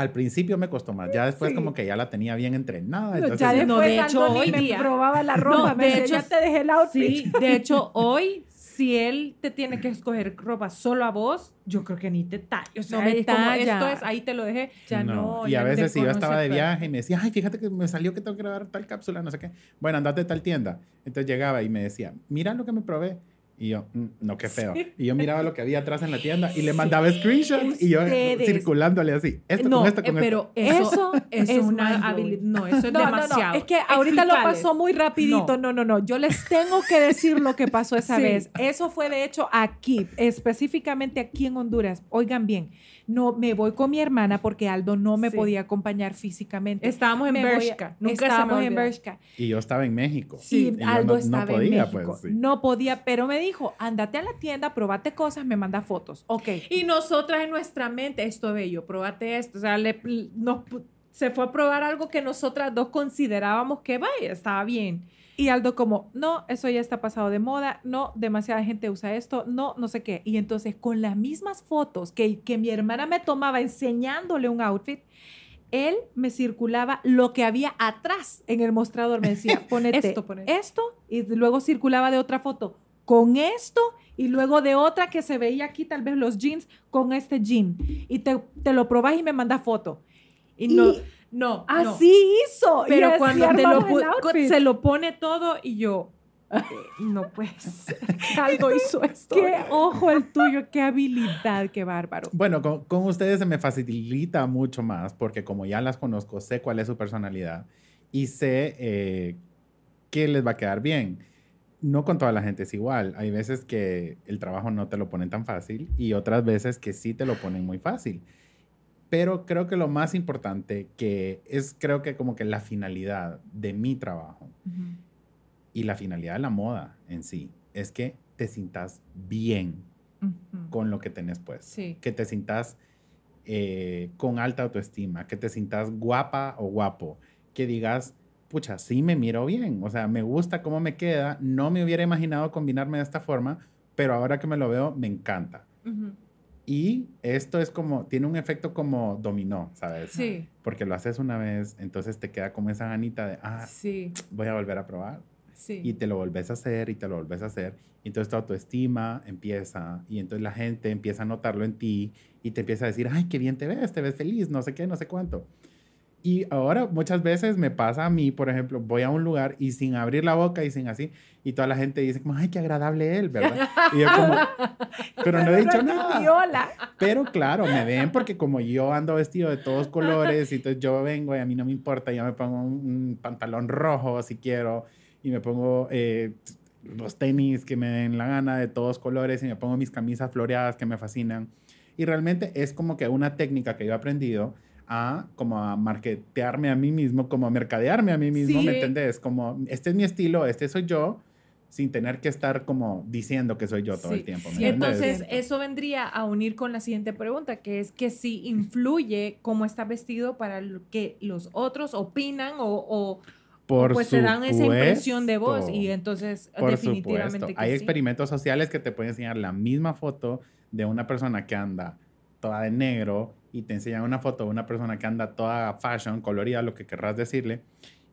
al principio me costó más. Ya después, Sí. como que ya la tenía bien entrenada. No, entonces ya después No, de hecho, hoy me día- probaba la ropa, No, me de decía, hecho, ya te dejé el outfit. Sí, de hecho, hoy, si él te tiene que escoger ropa solo a vos, yo creo que ni te talla. O sea, No me es como, esto es, ahí te lo dejé. Ya no. y ya a no veces si yo estaba de tanto. viaje y me decía, ay, fíjate que me salió que tengo que grabar tal cápsula, no sé qué. Bueno, andate a tal tienda. Entonces llegaba y me decía, mira lo que me probé. Y yo, "Mm, no, qué feo. Y yo miraba lo que había atrás en la tienda y le mandaba screenshots y yo circulándole así. Esto no, con esto, eh, con pero Eso eso, es es una habilidad. No, eso es No, demasiado. no, es que ahorita lo pasó muy rapidito. No. no, no, Yo les tengo que decir lo que pasó esa Sí. vez. Eso fue de hecho aquí, específicamente aquí en Honduras. Oigan bien, no me voy con mi hermana porque Aldo no me Sí. podía acompañar físicamente. Estábamos en Me voy a- Bershka. Nunca Estábamos en. Bershka. Y yo estaba en México. Sí, Y Aldo no- no estaba podía, en México. pues, sí. No podía, pero me dijo, ándate a la tienda, probate cosas, me manda fotos. Ok. Y nosotras en nuestra mente, esto es bello, probate esto. O sea, le- nos, se fue a probar algo que nosotras dos considerábamos que vaya, estaba bien. Y Aldo como, no, eso ya está pasado de moda, no, demasiada gente usa esto, no, no sé qué. Y entonces con las mismas fotos que, que mi hermana me tomaba enseñándole un outfit, él me circulaba lo que había atrás en el mostrador. Me decía, ponete Esto, ponete. esto, y luego circulaba de otra foto con esto y luego de otra que se veía aquí tal vez los jeans con este jean. Y te, te lo probas y me manda foto. Y no, Y no, no. Así hizo. y Pero cuando te lo se lo pone todo y yo, eh, no pues, algo hizo esto. Qué ojo el tuyo, qué habilidad, qué bárbaro. Bueno, con, con ustedes se me facilita mucho más porque como ya las conozco, sé cuál es su personalidad y sé eh, qué les va a quedar bien. No con toda la gente es igual. Hay veces que el trabajo no te lo ponen tan fácil y otras veces que sí te lo ponen muy fácil. Pero creo que lo más importante que es, creo que como que la finalidad de mi trabajo y la finalidad de la moda en sí es que te sientas bien con lo que tenés pues. Sí. Que te sientas eh, con alta autoestima, que te sientas guapa o guapo, que digas, pucha, sí me miro bien, o sea, me gusta cómo me queda, no me hubiera imaginado combinarme de esta forma, pero ahora que me lo veo, me encanta. Ujú. Y esto es como, tiene un efecto como dominó, ¿sabes? Sí, Porque lo haces una vez, entonces te queda como esa ganita de, ah, sí, voy a volver a probar sí. y te lo volvés a hacer y te lo volvés a hacer. Y entonces tu autoestima empieza y entonces la gente empieza a notarlo en ti y te empieza a decir, ay, qué bien te ves, te ves feliz, no sé qué, no sé cuánto. Y ahora muchas veces me pasa a mí, por ejemplo, voy a un lugar y sin abrir la boca y sin así, y toda la gente dice como, ay, qué agradable él, ¿verdad? Y yo como, pero no he dicho nada. Pero claro, me ven porque como yo ando vestido de todos colores, y entonces yo vengo y a mí no me importa, yo me pongo un, un pantalón rojo si quiero, y me pongo eh, los tenis que me den la gana de todos colores, y me pongo mis camisas floreadas que me fascinan. Y realmente es como que una técnica que yo he aprendido a como a marketearme a mí mismo, como a mercadearme a mí mismo, Sí. ¿me entendés? Como, este es mi estilo, este soy yo, sin tener que estar como diciendo que soy yo todo el tiempo. ¿me Sí? Entonces, eso vendría a unir con la siguiente pregunta, que es que si influye cómo está vestido para lo que los otros opinan o, o, Por pues se dan esa impresión de vos supuesto. y entonces Por definitivamente supuesto. que Hay experimentos sociales que te pueden enseñar la misma foto de una persona que anda toda de negro y te enseñan una foto de una persona que anda toda fashion, colorida, lo que querrás decirle,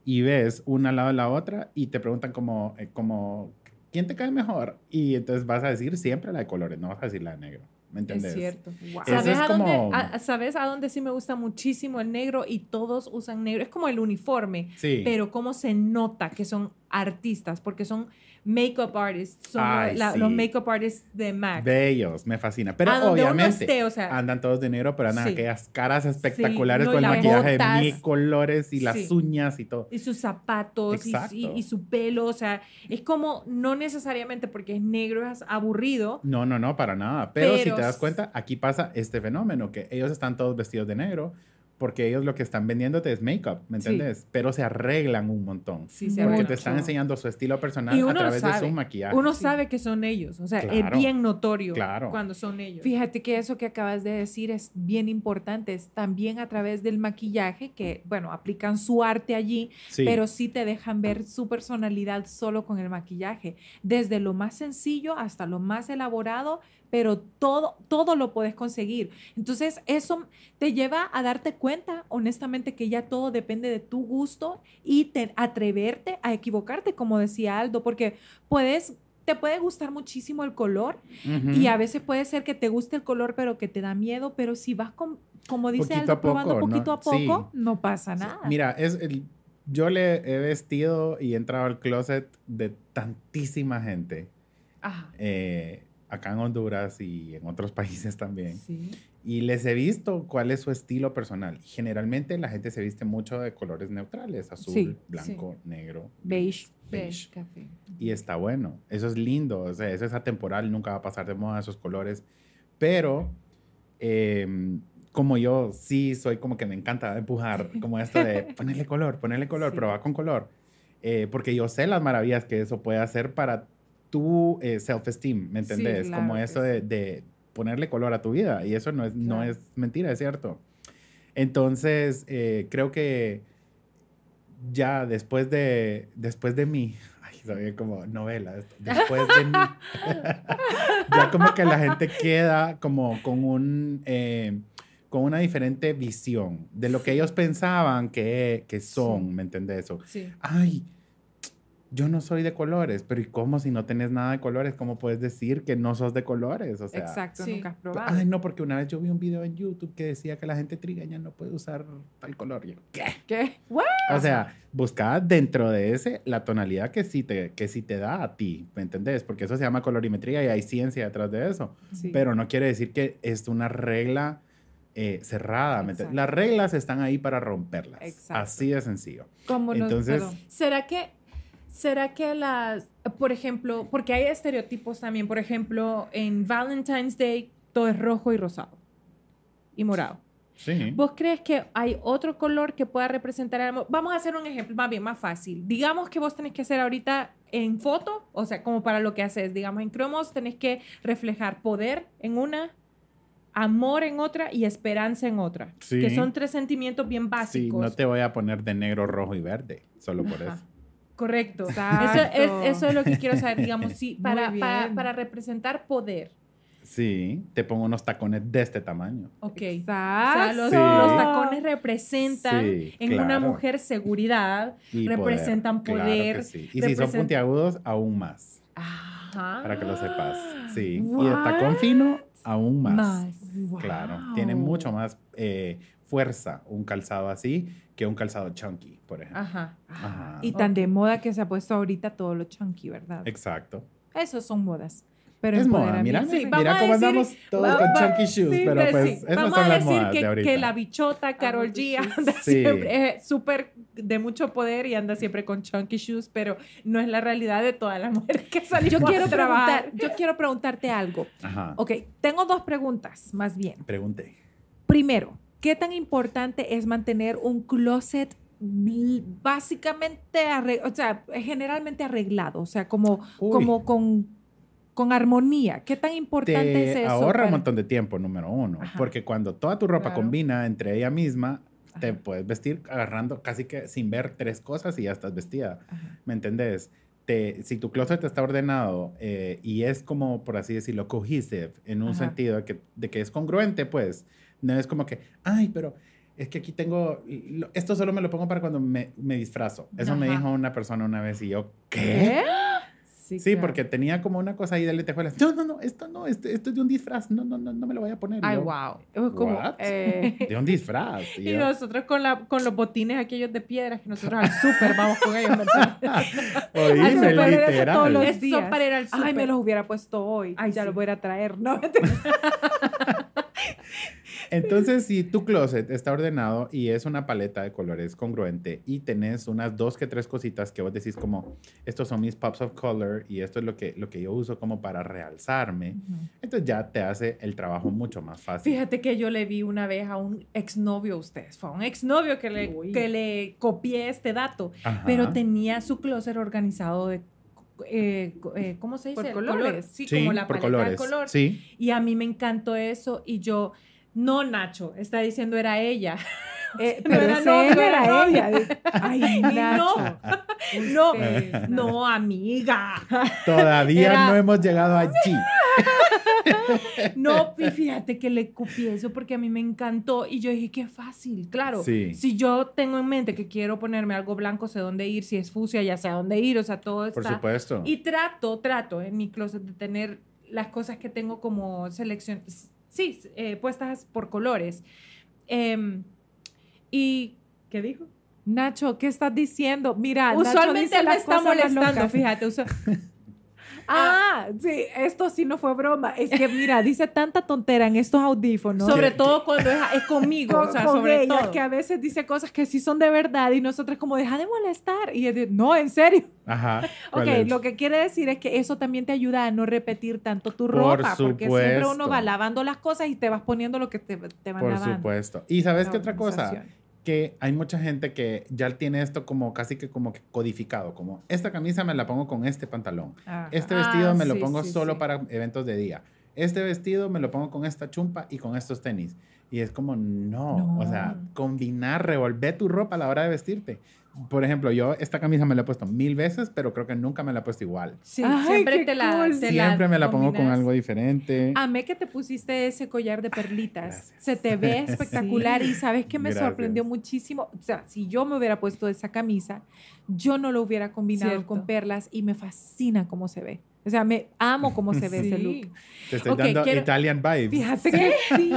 y ves una al lado de la otra y te preguntan como, eh, como ¿quién te cae mejor? Y entonces vas a decir siempre la de colores, no vas a decir la de negro. ¿Me entiendes? Es cierto. Eso ¿Sabes, es a como- dónde, a- ¿Sabes a dónde sí me gusta muchísimo el negro y todos usan negro? Es como el uniforme, Sí. pero cómo se nota que son artistas, porque son makeup artists, son Ay, la- sí. los makeup artists de MAC. Bellos, me fascina. Pero A obviamente esté, o sea, andan todos de negro, pero andan Sí. aquellas caras espectaculares no, con el maquillaje botas. de mil colores y las uñas y todo. y sus zapatos y, y- y su pelo, o sea, es como no necesariamente porque es negro es aburrido. No, no, no, para nada. Pero, si Pero te das cuenta, aquí pasa este fenómeno, que ellos están todos vestidos de negro, porque ellos lo que están vendiéndote es make-up, ¿me Sí. entiendes? Pero se arreglan un montón. Sí, se Porque te están enseñando su estilo personal Y a través de su maquillaje. Uno sabe que son ellos, o sea, es Claro. bien notorio Claro. cuando son ellos. Fíjate que eso que acabas de decir es bien importante, es también a través del maquillaje, que bueno, aplican su arte allí, Sí. pero sí te dejan ver su personalidad solo con el maquillaje, desde lo más sencillo hasta lo más elaborado, pero todo, todo lo puedes conseguir. Entonces, eso te lleva a darte cuenta, honestamente, que ya todo depende de tu gusto y te, atreverte a equivocarte, como decía Aldo, porque puedes, te puede gustar muchísimo el color, y a veces puede ser que te guste el color, pero que te da miedo, pero si vas con, como dice Poquito Aldo, probando poco, ¿no? poquito a Sí. poco, no pasa nada. Mira, es el- yo le he vestido y he entrado al closet de tantísima gente. Ajá. eh, acá en Honduras y en otros países también. Sí. Y les he visto cuál es su estilo personal. Generalmente la gente se viste mucho de colores neutrales, azul, Sí, blanco, negro, Beige. beige. café. Y está bueno. Eso es lindo. O sea, eso es atemporal. Nunca va a pasar de moda esos colores. Pero em, como yo sí soy como que me encanta empujar como esto de ponerle color, ponerle color, Sí. probar con color. Eh, porque yo sé las maravillas que eso puede hacer para tu eh, self-esteem, ¿me Sí, entendés? claro como eso de, de ponerle color a tu vida. Y eso no es, no es mentira, es cierto. Entonces, eh, creo que ya después de, después de mí, ay, sabía como novela, después de mí, ya como que la gente queda como con un, eh, con una diferente visión de lo que ellos pensaban que, que son, Sí. ¿me entendés? Eso. Sí. Ay, yo no soy de colores, pero ¿y cómo si no tenés nada de colores? ¿Cómo puedes decir que no sos de colores? O sea, Exacto, sí. nunca has probado. Ay, no, porque una vez yo vi un video en YouTube que decía que la gente trigueña no puede usar tal color. Y yo, ¿qué? ¿Qué? ¿What? O sea, buscaba dentro de ese la tonalidad que sí, te, que sí te da a ti, ¿me entendés? Porque eso se llama colorimetría y hay ciencia detrás de eso. Sí. Pero no quiere decir que es una regla eh, cerrada. Las reglas están ahí para romperlas. Exacto. Así de sencillo. ¿Cómo no? entonces- Perdón. ¿Será que, será que las, por ejemplo, porque hay estereotipos también, por ejemplo, en Valentine's Day todo es rojo y rosado y morado. Sí. ¿Vos crees que hay otro color que pueda representar el amor? Vamos a hacer un ejemplo más bien, más fácil. Digamos que vos tenés que hacer ahorita en foto, o sea, como para lo que haces, digamos, en cromos tenés que reflejar poder en una, amor en otra y esperanza en otra. Sí. Que son tres sentimientos bien Sí, básicos. no te voy a poner de negro, rojo y verde, solo por Ajá. eso. Correcto. Eso es, eso es lo que quiero saber, digamos, sí, para, para, para representar poder. Sí, te pongo unos tacones de este tamaño. Ok. O Exacto. sea, los, Sí. los tacones representan Sí, en una mujer seguridad. Y Representan poder, que sí. Y si son puntiagudos, aún más, Ajá. para que lo sepas. Sí. Y el tacón fino, aún más. Más. Claro. Tiene mucho más eh, fuerza un calzado así que un calzado chunky, por ejemplo. Ajá. Ajá. Y tan de moda que se ha puesto ahorita todo lo chunky, ¿verdad? Exacto. Esos son modas. Pero es moda, mira, Sí, mira vamos a cómo decir- andamos todos vamos con a- chunky shoes, sí, pero de- pues sí. esas Vamos son a las decir modas que, de ahorita. que la bichota Carol G anda Sí. siempre es súper de mucho poder y anda siempre con chunky shoes, pero no es la realidad de todas las mujeres que salimos Yo quiero, a trabajar. preguntar, yo quiero preguntarte algo. Ajá. Ok, tengo dos preguntas, más bien. Pregunté. Primero, ¿qué tan importante es mantener un closet básicamente, o sea, generalmente arreglado? O sea, como, Uy. como con, con armonía. ¿Qué tan importante es te eso? ahorra para- un montón de tiempo, número uno. Ajá. Porque cuando toda tu ropa Claro. combina entre ella misma, te puedes vestir agarrando casi que sin ver tres cosas y ya estás vestida. Ajá. ¿Me entendés? te, si tu closet está ordenado eh, y es como, por así decirlo, cohesive, en un Ajá. sentido de que, de que es congruente, pues, no es como que, ay, pero es que aquí tengo, esto solo me lo pongo para cuando me, me disfrazo. Eso me dijo una persona una vez y yo, ¿qué? Sí, claro. porque tenía como una cosa ahí de lentejuelas. No, no, no, esto no, esto, esto es de un disfraz. No, no, no, no me lo voy a poner. Ay, yo, wow. Es como, What? eh, De un disfraz. Y Y yo, nosotros con, la, con los botines aquellos de piedras que nosotros al súper vamos con ellos. Oíme, Al literal. todos los días. son para ir al Ay, me los hubiera puesto hoy. Ay, ya sí. los voy a traer. No, Entonces, si tu closet está ordenado y es una paleta de colores congruente y tenés unas dos que tres cositas que vos decís como, estos son mis pops of color y esto es lo que, lo que yo uso como para realzarme, entonces ya te hace el trabajo mucho más fácil. Fíjate que yo le vi una vez a un exnovio a ustedes. Fue a un exnovio que le, Uy. que le copié este dato. Ajá. Pero tenía su closet organizado de... eh, eh, ¿Cómo se dice? Por colores. color. Sí, Sí, como la por paleta colores. de color. Sí. Y a mí me encantó eso y yo... No, Nacho, está diciendo era ella. Eh, No pero era él era era novia. ella. Ay, Nacho. No, Usted, no, amiga. Todavía Era- no hemos llegado allí. No, y fíjate que le copié eso porque a mí me encantó y yo dije, qué fácil, claro. Sí. Si yo tengo en mente que quiero ponerme algo blanco, sé dónde ir, si es fucsia, ya sé a dónde ir, o sea, todo Por está. supuesto. Y trato, trato en mi closet de tener las cosas que tengo como selección, sí, eh, puestas por colores. Em, y, ¿qué dijo? Nacho, ¿qué estás diciendo? Mira, Nacho Usualmente dice él me está molestando, locas. fíjate. Usa- Ah, sí, esto sí no fue broma. Es que, mira, dice tanta tontera en estos audífonos. sobre ¿Qué- todo cuando es, es conmigo, con, o sea, con sobre ella, todo. que a veces dice cosas que sí son de verdad y nosotros como, deja de molestar. Y no, en serio. Ajá. Ok, lo que quiere decir es que eso también te ayuda a no repetir tanto tu Por ropa, porque siempre uno va lavando las cosas y te vas poniendo lo que te, te van Por lavando. supuesto. Y sabes La qué otra cosa? Que hay mucha gente que ya tiene esto como casi que como que codificado, como esta camisa me la pongo con este pantalón, Ajá. este Ah, vestido me lo sí, pongo sí, solo sí. para eventos de día, este vestido me lo pongo con esta chumpa y con estos tenis. Y es como, no, No. o sea, combinar, revolver tu ropa a la hora de vestirte. Por ejemplo, yo esta camisa me la he puesto mil veces, pero creo que nunca me la he puesto igual. Sí, Ay, siempre te la, cool. te la Siempre me la pongo con algo diferente. Amé que te pusiste ese collar de perlitas. Gracias. Se te ve espectacular y sabes que me Gracias. sorprendió muchísimo. O sea, si yo me hubiera puesto esa camisa, yo no lo hubiera combinado Cierto. con perlas y me fascina cómo se ve. O sea, me amo cómo se ve ese Sí. look. Te estoy Ok, dando quiero- Italian vibes. Fíjate que sí,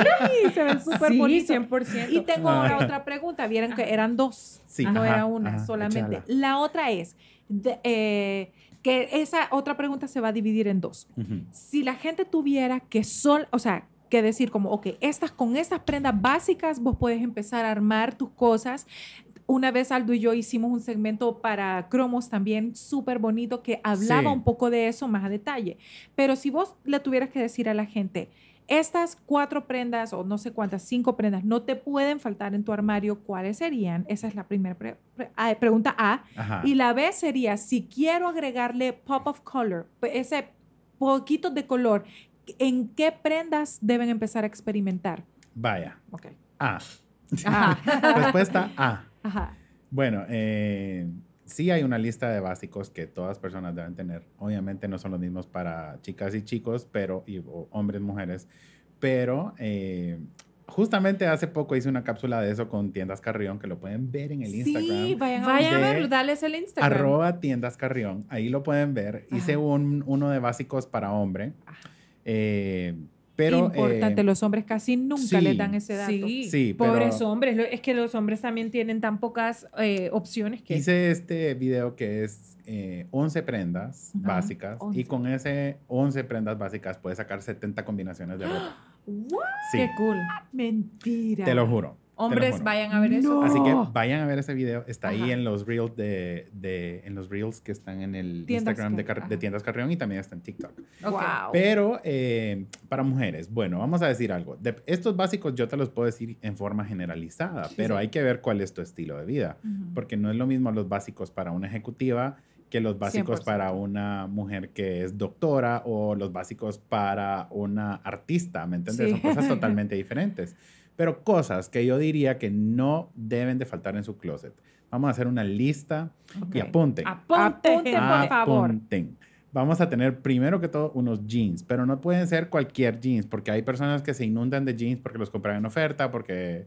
se ve súper Sí, bonito. 100%. Y tengo Ah. ahora otra pregunta. Vieron que eran dos, Sí, no ajá, era una ajá, solamente. échala. La otra es de- eh, que esa otra pregunta se va a dividir en dos. Ujú. Si la gente tuviera que sol, o sea, que decir como, ok, estas con estas prendas básicas vos puedes empezar a armar tus cosas. Una vez Aldo y yo hicimos un segmento para cromos también súper bonito que hablaba Sí. un poco de eso más a detalle. Pero si vos le tuvieras que decir a la gente, estas cuatro prendas o no sé cuántas, cinco prendas, no te pueden faltar en tu armario, ¿cuáles serían? Esa es la primera pre- pre- ah, pregunta A. Ajá. Y la B sería, si quiero agregarle pop of color, pues ese poquito de color, ¿en qué prendas deben empezar a experimentar? Vaya. Ok. A. Ajá. Respuesta A. Ajá. Bueno, eh, sí hay una lista de básicos que todas personas deben tener. Obviamente no son los mismos para chicas y chicos, pero y, hombres, mujeres. Pero eh, justamente hace poco hice una cápsula de eso con Tiendas Carrión, que lo pueden ver en el Sí, Instagram. vayan a Vayan a verlo, dales el Instagram. Arroba Tiendas Carrión. Ahí lo pueden ver. Hice un, uno de básicos para hombre. Eh, pero... Importante, eh, los hombres casi nunca sí. les dan ese dato. Sí, Sí, pero- pobres hombres. Es que los hombres también tienen tan pocas eh, opciones que... Hice este video que es eh, 11 prendas Ajá, básicas 11. y con ese 11 prendas básicas puedes sacar 70 combinaciones de ropa. What? Sí, Qué cool. Mentira. te lo juro. Hombres, vayan a ver eso. No. Así que vayan a ver ese video. Está ahí Ajá. en los reels de, de- en los reels que están en el Tiendas Instagram de, Car- de. Tiendas Carrión y también está en TikTok. Ok. Wow. Pero eh, para mujeres, bueno, vamos a decir algo. De- estos básicos yo te los puedo decir en forma generalizada, pero hay que ver cuál es tu estilo de vida. Ujú. porque no es lo mismo los básicos para una ejecutiva que los básicos 100%. para una mujer que es doctora o los básicos para una artista, ¿me entiendes? Sí. Son cosas totalmente diferentes. Pero cosas que yo diría que no deben de faltar en su closet. Vamos a hacer una lista y Ok. apunten. Apunte, Apunte, por favor. Apunten. Vamos a tener primero que todo unos jeans, pero no pueden ser cualquier jeans, porque hay personas que se inundan de jeans porque los compran en oferta, porque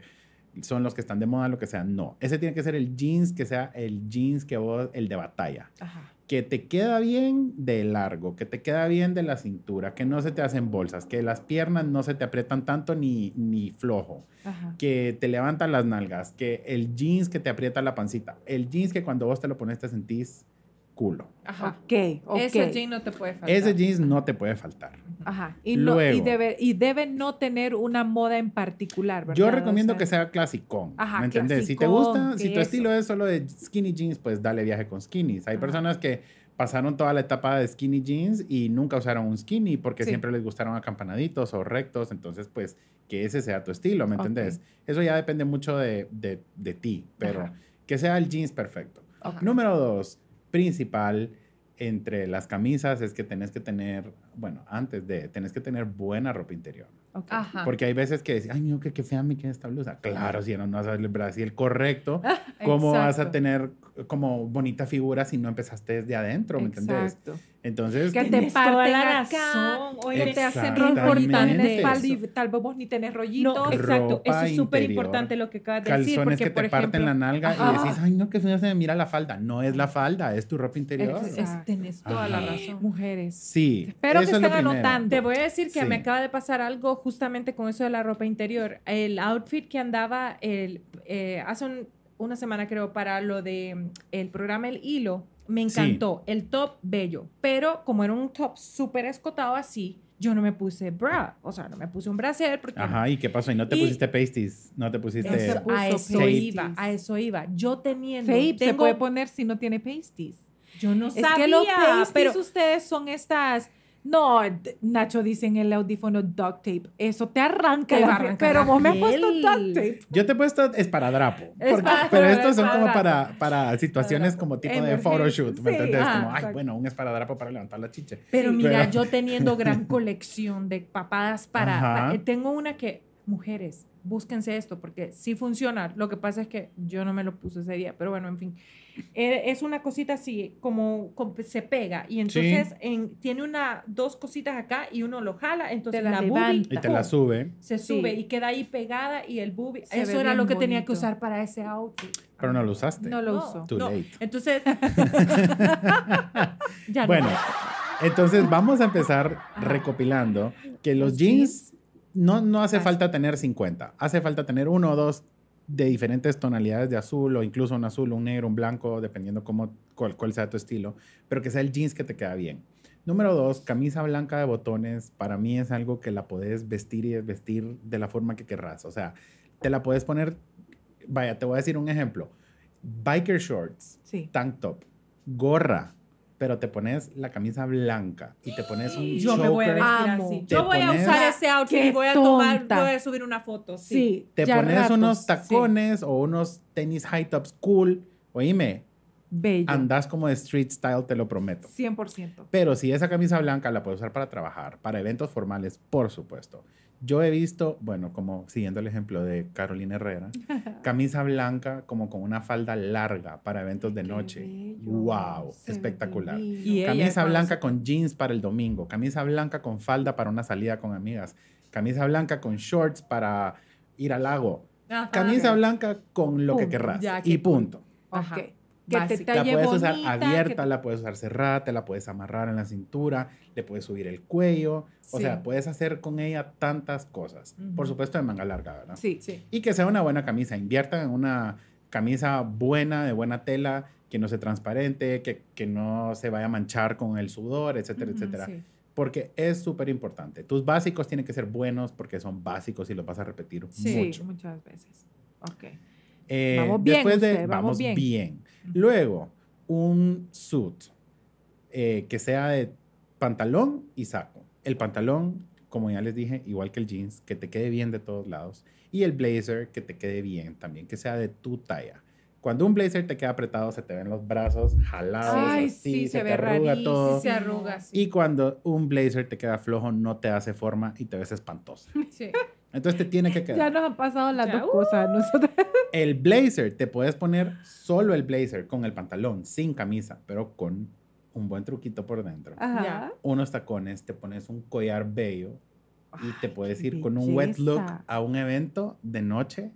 son los que están de moda, lo que sea. No, ese tiene que ser el jeans que sea el jeans que vos, el de batalla, Ajá. Que te queda bien de largo, que te queda bien de la cintura, que no se te hacen bolsas, que las piernas no se te aprietan tanto ni, ni flojo Ajá. que te levantan las nalgas, que el jeans que te aprieta la pancita, el jeans que cuando vos te lo pones te sentís culo. Ajá. Ok, ok. Ese jean no te puede faltar. Ese jeans no te puede faltar. Ajá. Y, no- y, Luego. debe, y debe no tener una moda en particular, ¿verdad? Yo O recomiendo sea, que sea clasicón. Ajá, ¿Me entiendes? Si te gusta, si tu eso. estilo es solo de skinny jeans, pues dale viaje con skinnies. Hay Ajá. personas que pasaron toda la etapa de skinny jeans y nunca usaron un skinny porque Sí. siempre les gustaron acampanaditos o rectos. Entonces, pues, que ese sea tu estilo, ¿me Ok. entendés? Eso ya depende mucho de, de- de ti, pero Ajá. que sea el jeans perfecto. Ajá. Número dos, principal entre las camisas es que tenés que tener, bueno, antes de, tenés que tener buena ropa interior. Porque hay veces que decís, ay, no, que qué fea me queda esta blusa. Claro, si no, no vas a ver el Brasil correcto, ¿cómo vas a Exacto. tener como bonita figura si no empezaste desde adentro? ¿Me? Exacto. Entonces, Que te parten la razón. Oye, que te hacen en la espalda y tal vez vos ni tenés rollitos. No, exacto. Ropa Eso es súper importante lo que acabas de decir. calzones que por te parten ejemplo, la nalga Ajá. y decís, ay, no, que se me mira la falda. No es la falda, es tu ropa interior. es- Exacto. es- tenés toda la Ajá. razón. Mujeres. Sí, Espero que es estén primero. anotando. Te voy a decir que Sí. me acaba de pasar algo justamente con eso de la ropa interior. El outfit que andaba el, eh, hace un- una semana creo para lo de mm, el programa El Hilo, me Sí. encantó. El top bello, pero como era un top súper escotado así, yo no me puse bra, o sea, no me puse un brasier porque Ajá, ¿y qué pasó? ¿Y no te Y- pusiste pasties? ¿No te pusiste...? eso- a eso pasties. iba, a eso iba. Yo teniendo, Fabe se puede poner si no tiene pasties. yo no Es sabía, que los pasties pero ustedes son estas... No, Nacho dice en el audífono duct tape. Eso te arranca Te la Pero la vos me has puesto duct tape. Yo te he puesto esparadrapo. porque- Esparadrapo, pero estos son como para, para situaciones como tipo de photoshoot, ¿me sí, entendés? como, ay, bueno, un esparadrapo para levantar la chiche. Pero Sí. mira, Pero- yo teniendo gran colección de papadas para, Ajá. pa- eh, Tengo una que, mujeres, búsquense esto porque sí funciona. Lo que pasa es que yo no me lo puse ese día, pero bueno, en fin. Eh, es una cosita así, como, como se pega y entonces en- tiene una, dos cositas acá y uno lo jala, entonces Te la la boobie. Y te la sube, se Sí. sube y queda ahí pegada y el boobie, Se eso era lo que tenía que usar para ese outfit. pero no lo usaste. No lo No. uso. Too no. late. Entonces, ya no. Bueno, entonces vamos a empezar recopilando que los Los jeans no, no hace Ah. falta tener 50, hace falta tener uno o dos de diferentes tonalidades de azul o incluso un azul, un negro, un blanco, dependiendo cómo, cuál, cuál sea tu estilo, pero que sea el jeans que te queda bien. Número dos, camisa blanca de botones, para mí es algo que la puedes vestir y desvestir de la forma que querrás. O sea, te la puedes poner, vaya, te voy a decir un ejemplo. Biker shorts, Sí. tank top, gorra, pero te pones la camisa blanca y te pones un yo me voy a choker, vestir Amo. así. Te Yo voy a usar ese outfit Qué y voy a tomar, tonta. voy a subir una foto. Sí. Sí. te pones ratos, unos sí. tacones o unos tenis high tops cool. Oíme, Bello. andas como de street style, te lo prometo. 100%. Pero si esa camisa blanca la puedes usar para trabajar, para eventos formales, por supuesto. Yo he visto, bueno, como siguiendo el ejemplo de Carolina Herrera, camisa blanca como con una falda larga para eventos de Qué noche. bello. ¡Wow! Espectacular. Y Camisa blanca con jeans para el domingo, camisa blanca con falda para una salida con amigas, camisa blanca con shorts para ir al lago, Ajá. camisa blanca con lo que querrás ya, y punto. Ajá. Que te Básica. La talle puedes usar bonita, abierta, que- la puedes usar cerrada, te la puedes amarrar en la cintura, le puedes subir el cuello, o Sí. sea, puedes hacer con ella tantas cosas. Por Ujú. supuesto de manga larga, ¿verdad? Sí. Sí. Y que sea una buena camisa, inviertan en una camisa buena, de buena tela, que no sea transparente, que, que no se vaya a manchar con el sudor, etcétera, Ujú, etcétera. Sí. Porque es súper importante. Tus básicos tienen que ser buenos porque son básicos y los vas a repetir Sí, mucho. muchas veces. Ok. Eh, Vamos bien, Después de, usted, vamos vamos bien. bien. Luego, un suit eh, que sea de pantalón y saco. El pantalón, como ya les dije, igual que el jeans, que te quede bien de todos lados. Y el blazer, que te quede bien también, que sea de tu talla. Cuando un blazer te queda apretado, se te ven los brazos jalados, Ay, así, sí, se, se te ve arruga rarísimo. todo. Se arruga, sí. Y cuando un blazer te queda flojo, no te hace forma y te ves espantosa. Sí. Entonces te tiene que Ya quedar. nos han pasado las Ya, dos cosas. Nosotros. El blazer, te puedes poner solo el blazer con el pantalón, sin camisa, pero con un buen truquito por dentro. Ajá. Ya. Unos tacones, te pones un collar bello y te puedes ir con un wet look a un evento de noche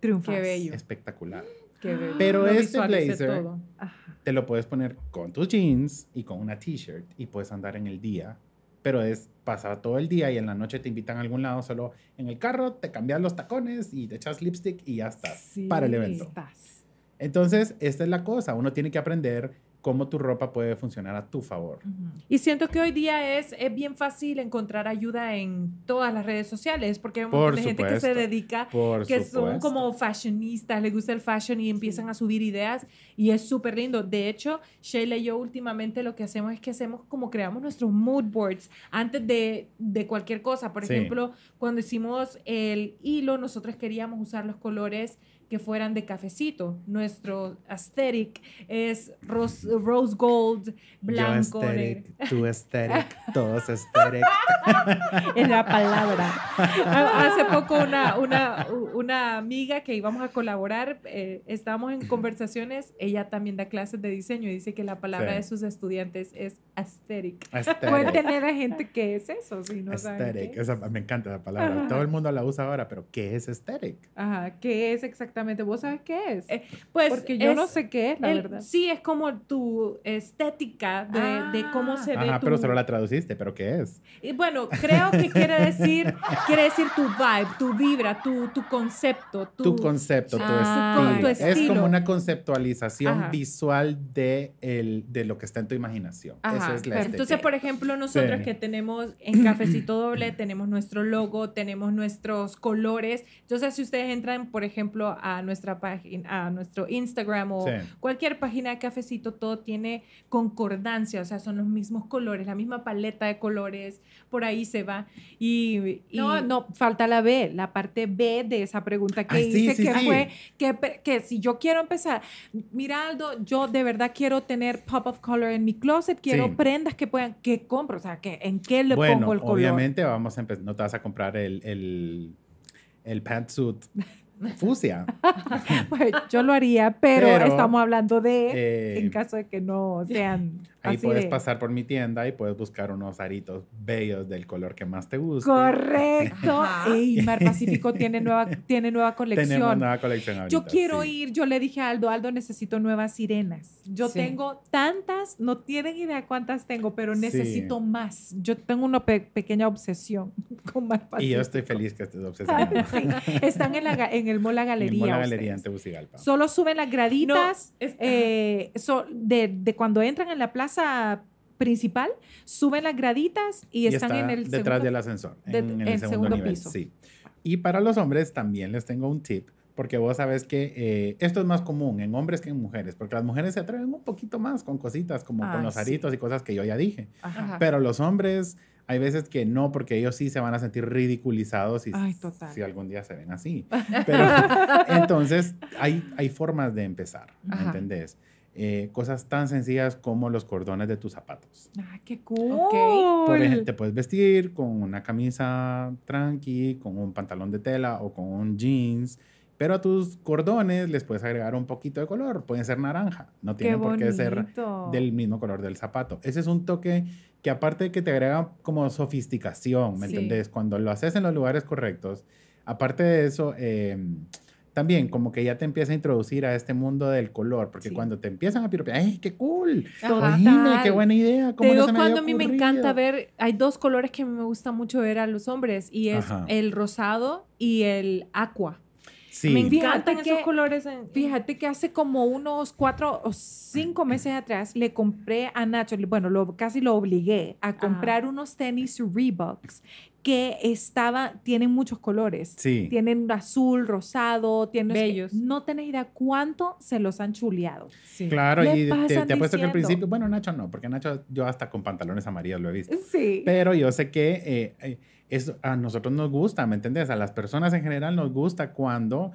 Triunfas. Qué bello. espectacular. Qué bello. Pero Lo este blazer- todo. Ajá. Te lo puedes poner con tus jeans y con una t-shirt y puedes andar en el día. Pero es pasar todo el día y en la noche te invitan a algún lado, solo en el carro te cambias los tacones y te echas lipstick y ya estás Sí, para el evento. estás. Entonces, esta es la cosa, uno tiene que aprender cómo tu ropa puede funcionar a tu favor. Y siento que hoy día es, es bien fácil encontrar ayuda en todas las redes sociales, porque hay un montón Por de gente que se dedica, Por que son como fashionistas, les gusta el fashion y empiezan a subir ideas y es súper lindo. De hecho, Sheila y yo últimamente lo que hacemos es que hacemos como creamos nuestros mood boards antes de, de cualquier cosa. Por Sí. ejemplo, cuando hicimos el hilo, nosotros queríamos usar los colores que fueran de cafecito. Nuestro aesthetic es rose, rose gold, blanco, Yo negro. aesthetic, todos aesthetic. Es la palabra. Ha- Hace poco una, una, una amiga que íbamos a colaborar, eh, estábamos en conversaciones, ella también da clases de diseño y dice que la palabra Sí. de sus estudiantes es aesthetic. Aesthetic. A la gente qué es eso, si no saben Aesthetic, esa- me encanta la palabra. Ajá. Todo el mundo la usa ahora, pero ¿qué es aesthetic? Ajá, ¿qué es exactamente? ¿Vos sabes qué es? Eh, Pues Porque yo no es- sé qué es, la el- verdad. Sí, es como tu estética de, de cómo se ve Ajá, tu... pero solo la traduciste, pero ¿qué es? Y bueno, creo que quiere decir, quiere decir tu vibe, tu vibra, tu, tu concepto, tu, Tu concepto, tu, Ah, estilo. tu Es como una conceptualización Ajá. visual de, el, de lo que está en tu imaginación. Ajá, Eso es la estética. Entonces, por ejemplo, nosotros Sí. que tenemos en Cafecito Doble, tenemos nuestro logo, tenemos nuestros colores. Entonces, si ustedes entran, por ejemplo, a nuestra página, a nuestro Instagram o Sí. cualquier página de Cafecito, todo tiene concordancia, o sea, son los mismos colores, la misma paleta de colores, por ahí se va. Y, y- No, no, falta la B, la parte B de esa pregunta que sí, hice, sí, que sí. fue que, que si yo quiero empezar, mira Aldo, yo de verdad quiero tener pop of color en mi closet, quiero Sí. prendas que puedan, ¿qué compro? O sea, que, ¿en qué le bueno, pongo el color? obviamente vamos a empezar, no te vas a comprar el, el, el pantsuit fucsia. Pues, yo lo haría, pero, Pero, estamos hablando de eh, en caso de que no sean Ahí así puedes de- pasar por mi tienda y puedes buscar unos aritos bellos del color que más te guste. Correcto. Ey, Mar Pacífico tiene nueva, tiene nueva colección. Tenemos nueva colección ahorita. Yo quiero sí. ir, yo le dije a Aldo, Aldo, necesito nuevas sirenas. Yo Sí. tengo tantas, no tienen idea cuántas tengo, pero Sí. necesito más. Yo tengo una pe- pequeña obsesión con Mar Y Pacífico. yo estoy feliz que estés obsesionado. Sí. Están en, la, en el Mall La Galería. la ustedes. galería en Tegucigalpa. Solo suben las graditas No, es- eh, so- de, de cuando entran en la plaza principal, suben las graditas y, y están está en el detrás segundo- del ascensor, de- en, en el en segundo, segundo nivel. piso. Sí. Y para los hombres también les tengo un tip, porque vos sabes que eh, esto es más común en hombres que en mujeres, porque las mujeres se atreven un poquito más con cositas como con Ay, los sí. aritos y cosas que yo ya dije. Ajá. Pero los hombres, hay veces que no, porque ellos sí se van a sentir ridiculizados y Ay, si algún día se ven así. Pero entonces hay, hay formas de empezar, ¿me Ajá. entendés? Eh, cosas tan sencillas como los cordones de tus zapatos. Ah, qué cool. Por ejemplo, te puedes vestir con una camisa tranqui, con un pantalón de tela o con un jeans, pero a tus cordones les puedes agregar un poquito de color. Pueden ser naranja, no tienen por qué ser del mismo color del zapato. Ese es un toque que aparte de que te agrega como sofisticación, ¿me Sí. entendés? Cuando lo haces en los lugares correctos, aparte de eso, eh, también como que ya te empieza a introducir a este mundo del color, porque Sí. cuando te empiezan a piropear, ¡ay, qué cool! Total. Oíme, qué buena idea! Te ¿Cómo no digo se me cuando a mí me ocurrido?" encanta ver, hay dos colores que me gusta mucho ver a los hombres y es Ajá. el rosado y el aqua. Sí. Me Fíjate encantan esos que- colores. en- Fíjate que hace como unos cuatro o cinco meses atrás le compré a Nacho, bueno, lo, casi lo obligué a comprar unos tenis Reeboks que estaba, tienen muchos colores. Sí. Tienen azul, rosado, tienen... Bellos. No tenés idea cuánto se los han chuleado. Sí. Claro, y te, te apuesto que al principio, bueno, Nacho no, porque Nacho yo hasta con pantalones amarillos lo he visto. Sí. Pero yo sé que eh, eh, eso a nosotros nos gusta, ¿me entiendes? A las personas en general nos gusta cuando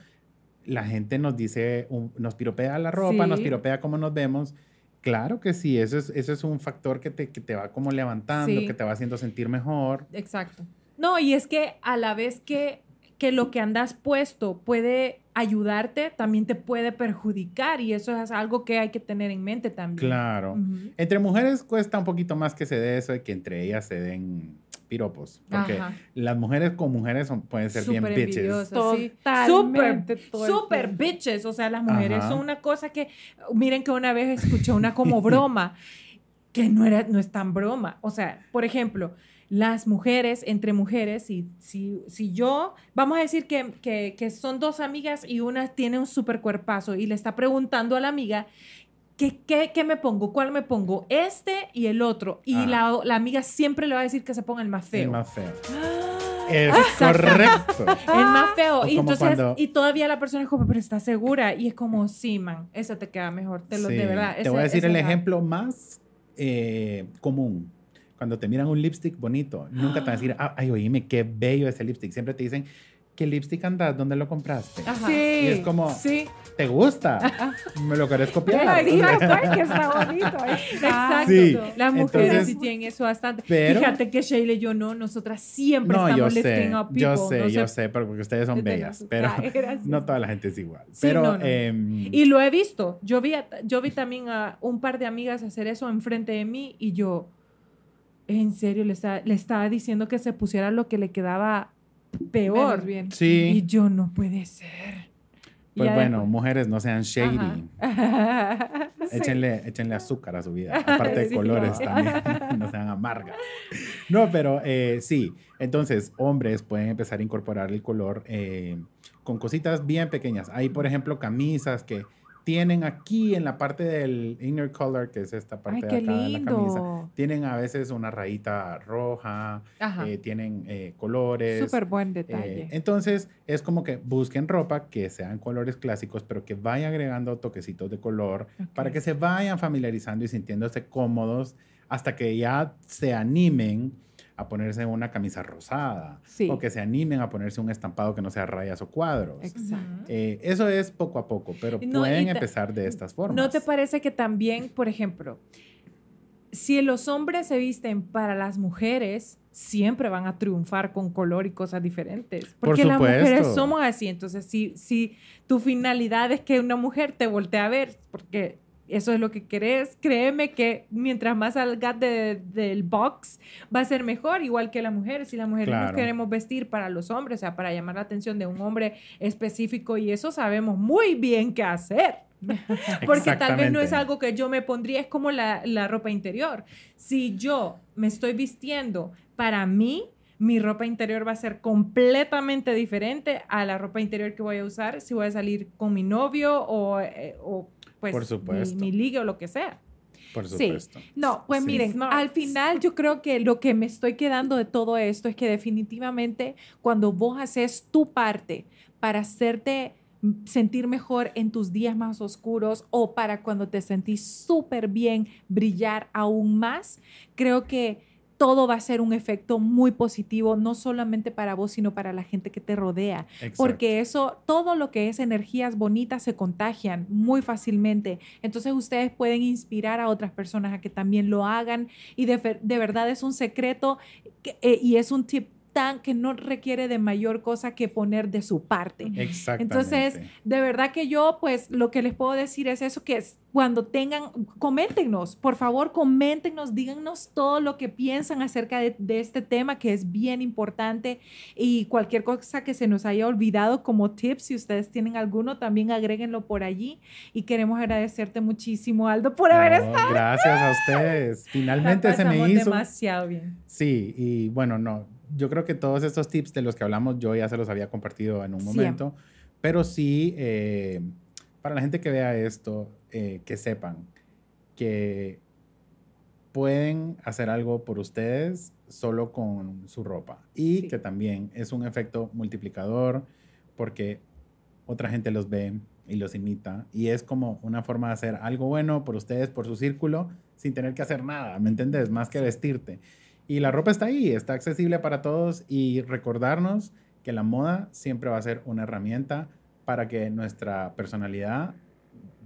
la gente nos dice, un- nos piropea la ropa, Sí. nos piropea cómo nos vemos. Claro que sí, eso es, eso es un factor que te, que te va como levantando, Sí. que te va haciendo sentir mejor. Exacto. No, y es que a la vez que, que lo que andas puesto puede ayudarte, también te puede perjudicar y eso es algo que hay que tener en mente también. Claro. Entre mujeres cuesta un poquito más que se dé eso de que entre ellas se den piropos. Porque Ajá. las mujeres con mujeres son- pueden ser bien Súper bitches. Totalmente, Súper, tiempo. bitches. O sea, las mujeres Ajá. son una cosa que, miren que una vez escuché una como broma, que no, era, no es tan broma. O sea, por ejemplo, las mujeres, entre mujeres, si, si, si yo, vamos a decir que, que, que son dos amigas y una tiene un súper cuerpazo y le está preguntando a la amiga, ¿Qué, qué, qué me pongo? ¿Cuál me pongo? Este y el otro. Y Ah. la, la amiga siempre le va a decir que se ponga el más feo. El más feo. Es Exacto. correcto. El más feo. O Y entonces, cuando- y todavía la persona es como, pero está segura. Y es como, sí, man, esa te queda mejor. Te lo, Sí. de verdad. Te ese- voy a decir ese el ejemplo más eh, común. Cuando te miran un lipstick bonito, nunca te van a decir, "Ah, ay, oíme, qué bello ese lipstick. Siempre te dicen, ¿qué lipstick andas? ¿Dónde lo compraste? Ajá. Sí. Y es como, Sí. ¿te gusta? ¿Me lo querés copiar? Dijo, pues, que está bonito. está. Exacto. Sí, Las mujeres entonces- sí tienen eso bastante. Pero- Fíjate que Sheila y yo no, nosotras siempre No, estamos lifting up people. yo sé, no yo sé- porque ustedes son bellas, pero Ay, gracias. no toda la gente es igual. Sí, pero, no, no. em, Y lo he visto. Yo vi, a- yo vi también a un par de amigas hacer eso enfrente de mí y yo, en serio, le estaba, le estaba diciendo que se pusiera lo que le quedaba peor. Bien. Y sí, yo, no puede ser. Y pues bueno, después- mujeres, no sean shady. Ajá. Échenle, échenle azúcar a su vida, aparte de Sí, colores no. también, no sean amargas. No, pero eh, sí, entonces hombres pueden empezar a incorporar el color eh, con cositas bien pequeñas. Hay, por ejemplo, camisas que tienen aquí en la parte del inner color, que es esta parte Ay, de acá de la camisa, tienen a veces una rayita roja, eh, tienen eh, colores. Súper buen Eh, detalle. entonces, es como que busquen ropa que sean colores clásicos, pero que vaya agregando toquecitos de color para que se vayan familiarizando y sintiéndose cómodos hasta que ya se animen a ponerse una camisa rosada Sí. o que se animen a ponerse un estampado que no sea rayas o cuadros. Exacto. Eh, eso es poco a poco, pero No, pueden empezar de estas formas. ¿No te parece que también, por ejemplo, si los hombres se visten para las mujeres, siempre van a triunfar con color y cosas diferentes? Por Porque las mujeres somos así. Entonces, si, si tu finalidad es que una mujer te voltee a ver, porque eso es lo que querés, créeme que mientras más salgas de- del box, va a ser mejor, igual que las mujeres. Si las mujeres nos Claro. queremos vestir para los hombres, o sea, para llamar la atención de un hombre específico, y eso sabemos muy bien qué hacer. Porque tal vez no es algo que yo me pondría, es como la, la ropa interior. Si yo me estoy vistiendo para mí, mi ropa interior va a ser completamente diferente a la ropa interior que voy a usar si voy a salir con mi novio o, eh, o, pues Por mi, supuesto. mi ligue o lo que sea. Por Sí. supuesto. No, pues Sí. miren, al final yo creo que lo que me estoy quedando de todo esto es que definitivamente cuando vos haces tu parte para hacerte sentir mejor en tus días más oscuros o para cuando te sentís súper bien brillar aún más, creo que todo va a ser un efecto muy positivo, no solamente para vos, sino para la gente que te rodea. Exacto. Porque eso, todo lo que es energías bonitas se contagian muy fácilmente. Entonces ustedes pueden inspirar a otras personas a que también lo hagan y de, de verdad es un secreto que- eh, y es un tip tan que no requiere de mayor cosa que poner de su parte. Exactamente. Entonces, de verdad que yo, pues, lo que les puedo decir es eso, que es cuando tengan, coméntenos, por favor, coméntenos, díganos todo lo que piensan acerca de, de este tema, que es bien importante, y cualquier cosa que se nos haya olvidado como tips, si ustedes tienen alguno, también agréguenlo por allí, y queremos agradecerte muchísimo, Aldo, por haber No, estado. gracias a ustedes. Finalmente se me hizo. demasiado bien. Sí, y bueno, no, yo creo que todos estos tips de los que hablamos yo ya se los había compartido en un momento, pero sí, eh, para la gente que vea esto, eh, que sepan que pueden hacer algo por ustedes solo con su ropa y Sí. que también es un efecto multiplicador porque otra gente los ve y los imita y es como una forma de hacer algo bueno por ustedes, por su círculo, sin tener que hacer nada, ¿me entiendes? Más que vestirte. Y la ropa está ahí, está accesible para todos y recordarnos que la moda siempre va a ser una herramienta para que nuestra personalidad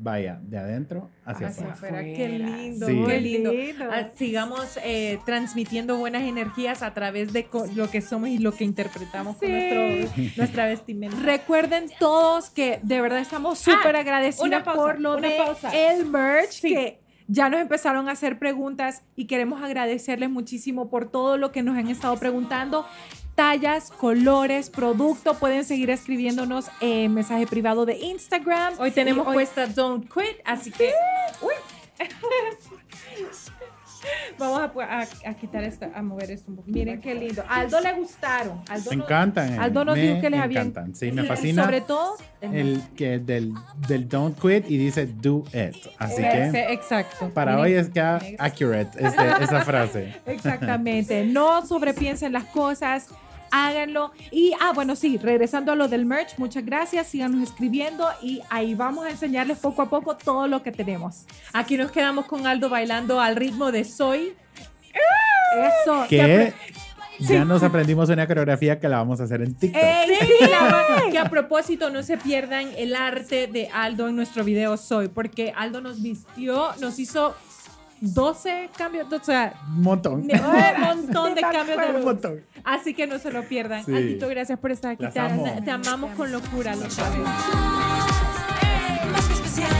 vaya de adentro hacia Hacia afuera. afuera. Qué lindo, Sí. qué lindo. Ah, Sigamos eh, transmitiendo buenas energías a través de lo que somos y lo que interpretamos con Sí. nuestro, nuestra vestimenta. Recuerden todos que de verdad estamos súper Ah, agradecidos por lo una de pausa. el merch Sí. que ya nos empezaron a hacer preguntas y queremos agradecerles muchísimo por todo lo que nos han estado preguntando. Tallas, colores, producto, pueden seguir escribiéndonos en mensaje privado de Instagram. Hoy tenemos hoy- puesta Don't Quit, así que uy. vamos a, a- a quitar esta, a mover esto un poquito. Miren qué lindo. A Aldo le gustaron. Aldo Me encantan. eh, Aldo nos me dijo que les habían- encantan. Sí, me fascina Sobre todo, el que del, del don't quit y dice do it. Así Ese- que exacto. para Miren, hoy es ya accurate este- esa frase. Exactamente. No sobrepiensen las cosas. Háganlo. Y, ah, bueno, sí, regresando a lo del merch, muchas gracias. Síganos escribiendo y ahí vamos a enseñarles poco a poco todo lo que tenemos. Aquí nos quedamos con Aldo bailando al ritmo de Soy. Eso. Ya nos aprendimos una coreografía que la vamos a hacer en TikTok. ¡Ey, Sí, sí! la- que a propósito no se pierdan el arte de Aldo en nuestro video Soy, porque Aldo nos vistió, nos hizo 12 cambios, o sea, un montón. Un montón de cambios de luz. Montón. Así que no se lo pierdan. Sí. Altito, gracias por estar aquí. Te, te, amamos con locura, lo sabes. Más que especial,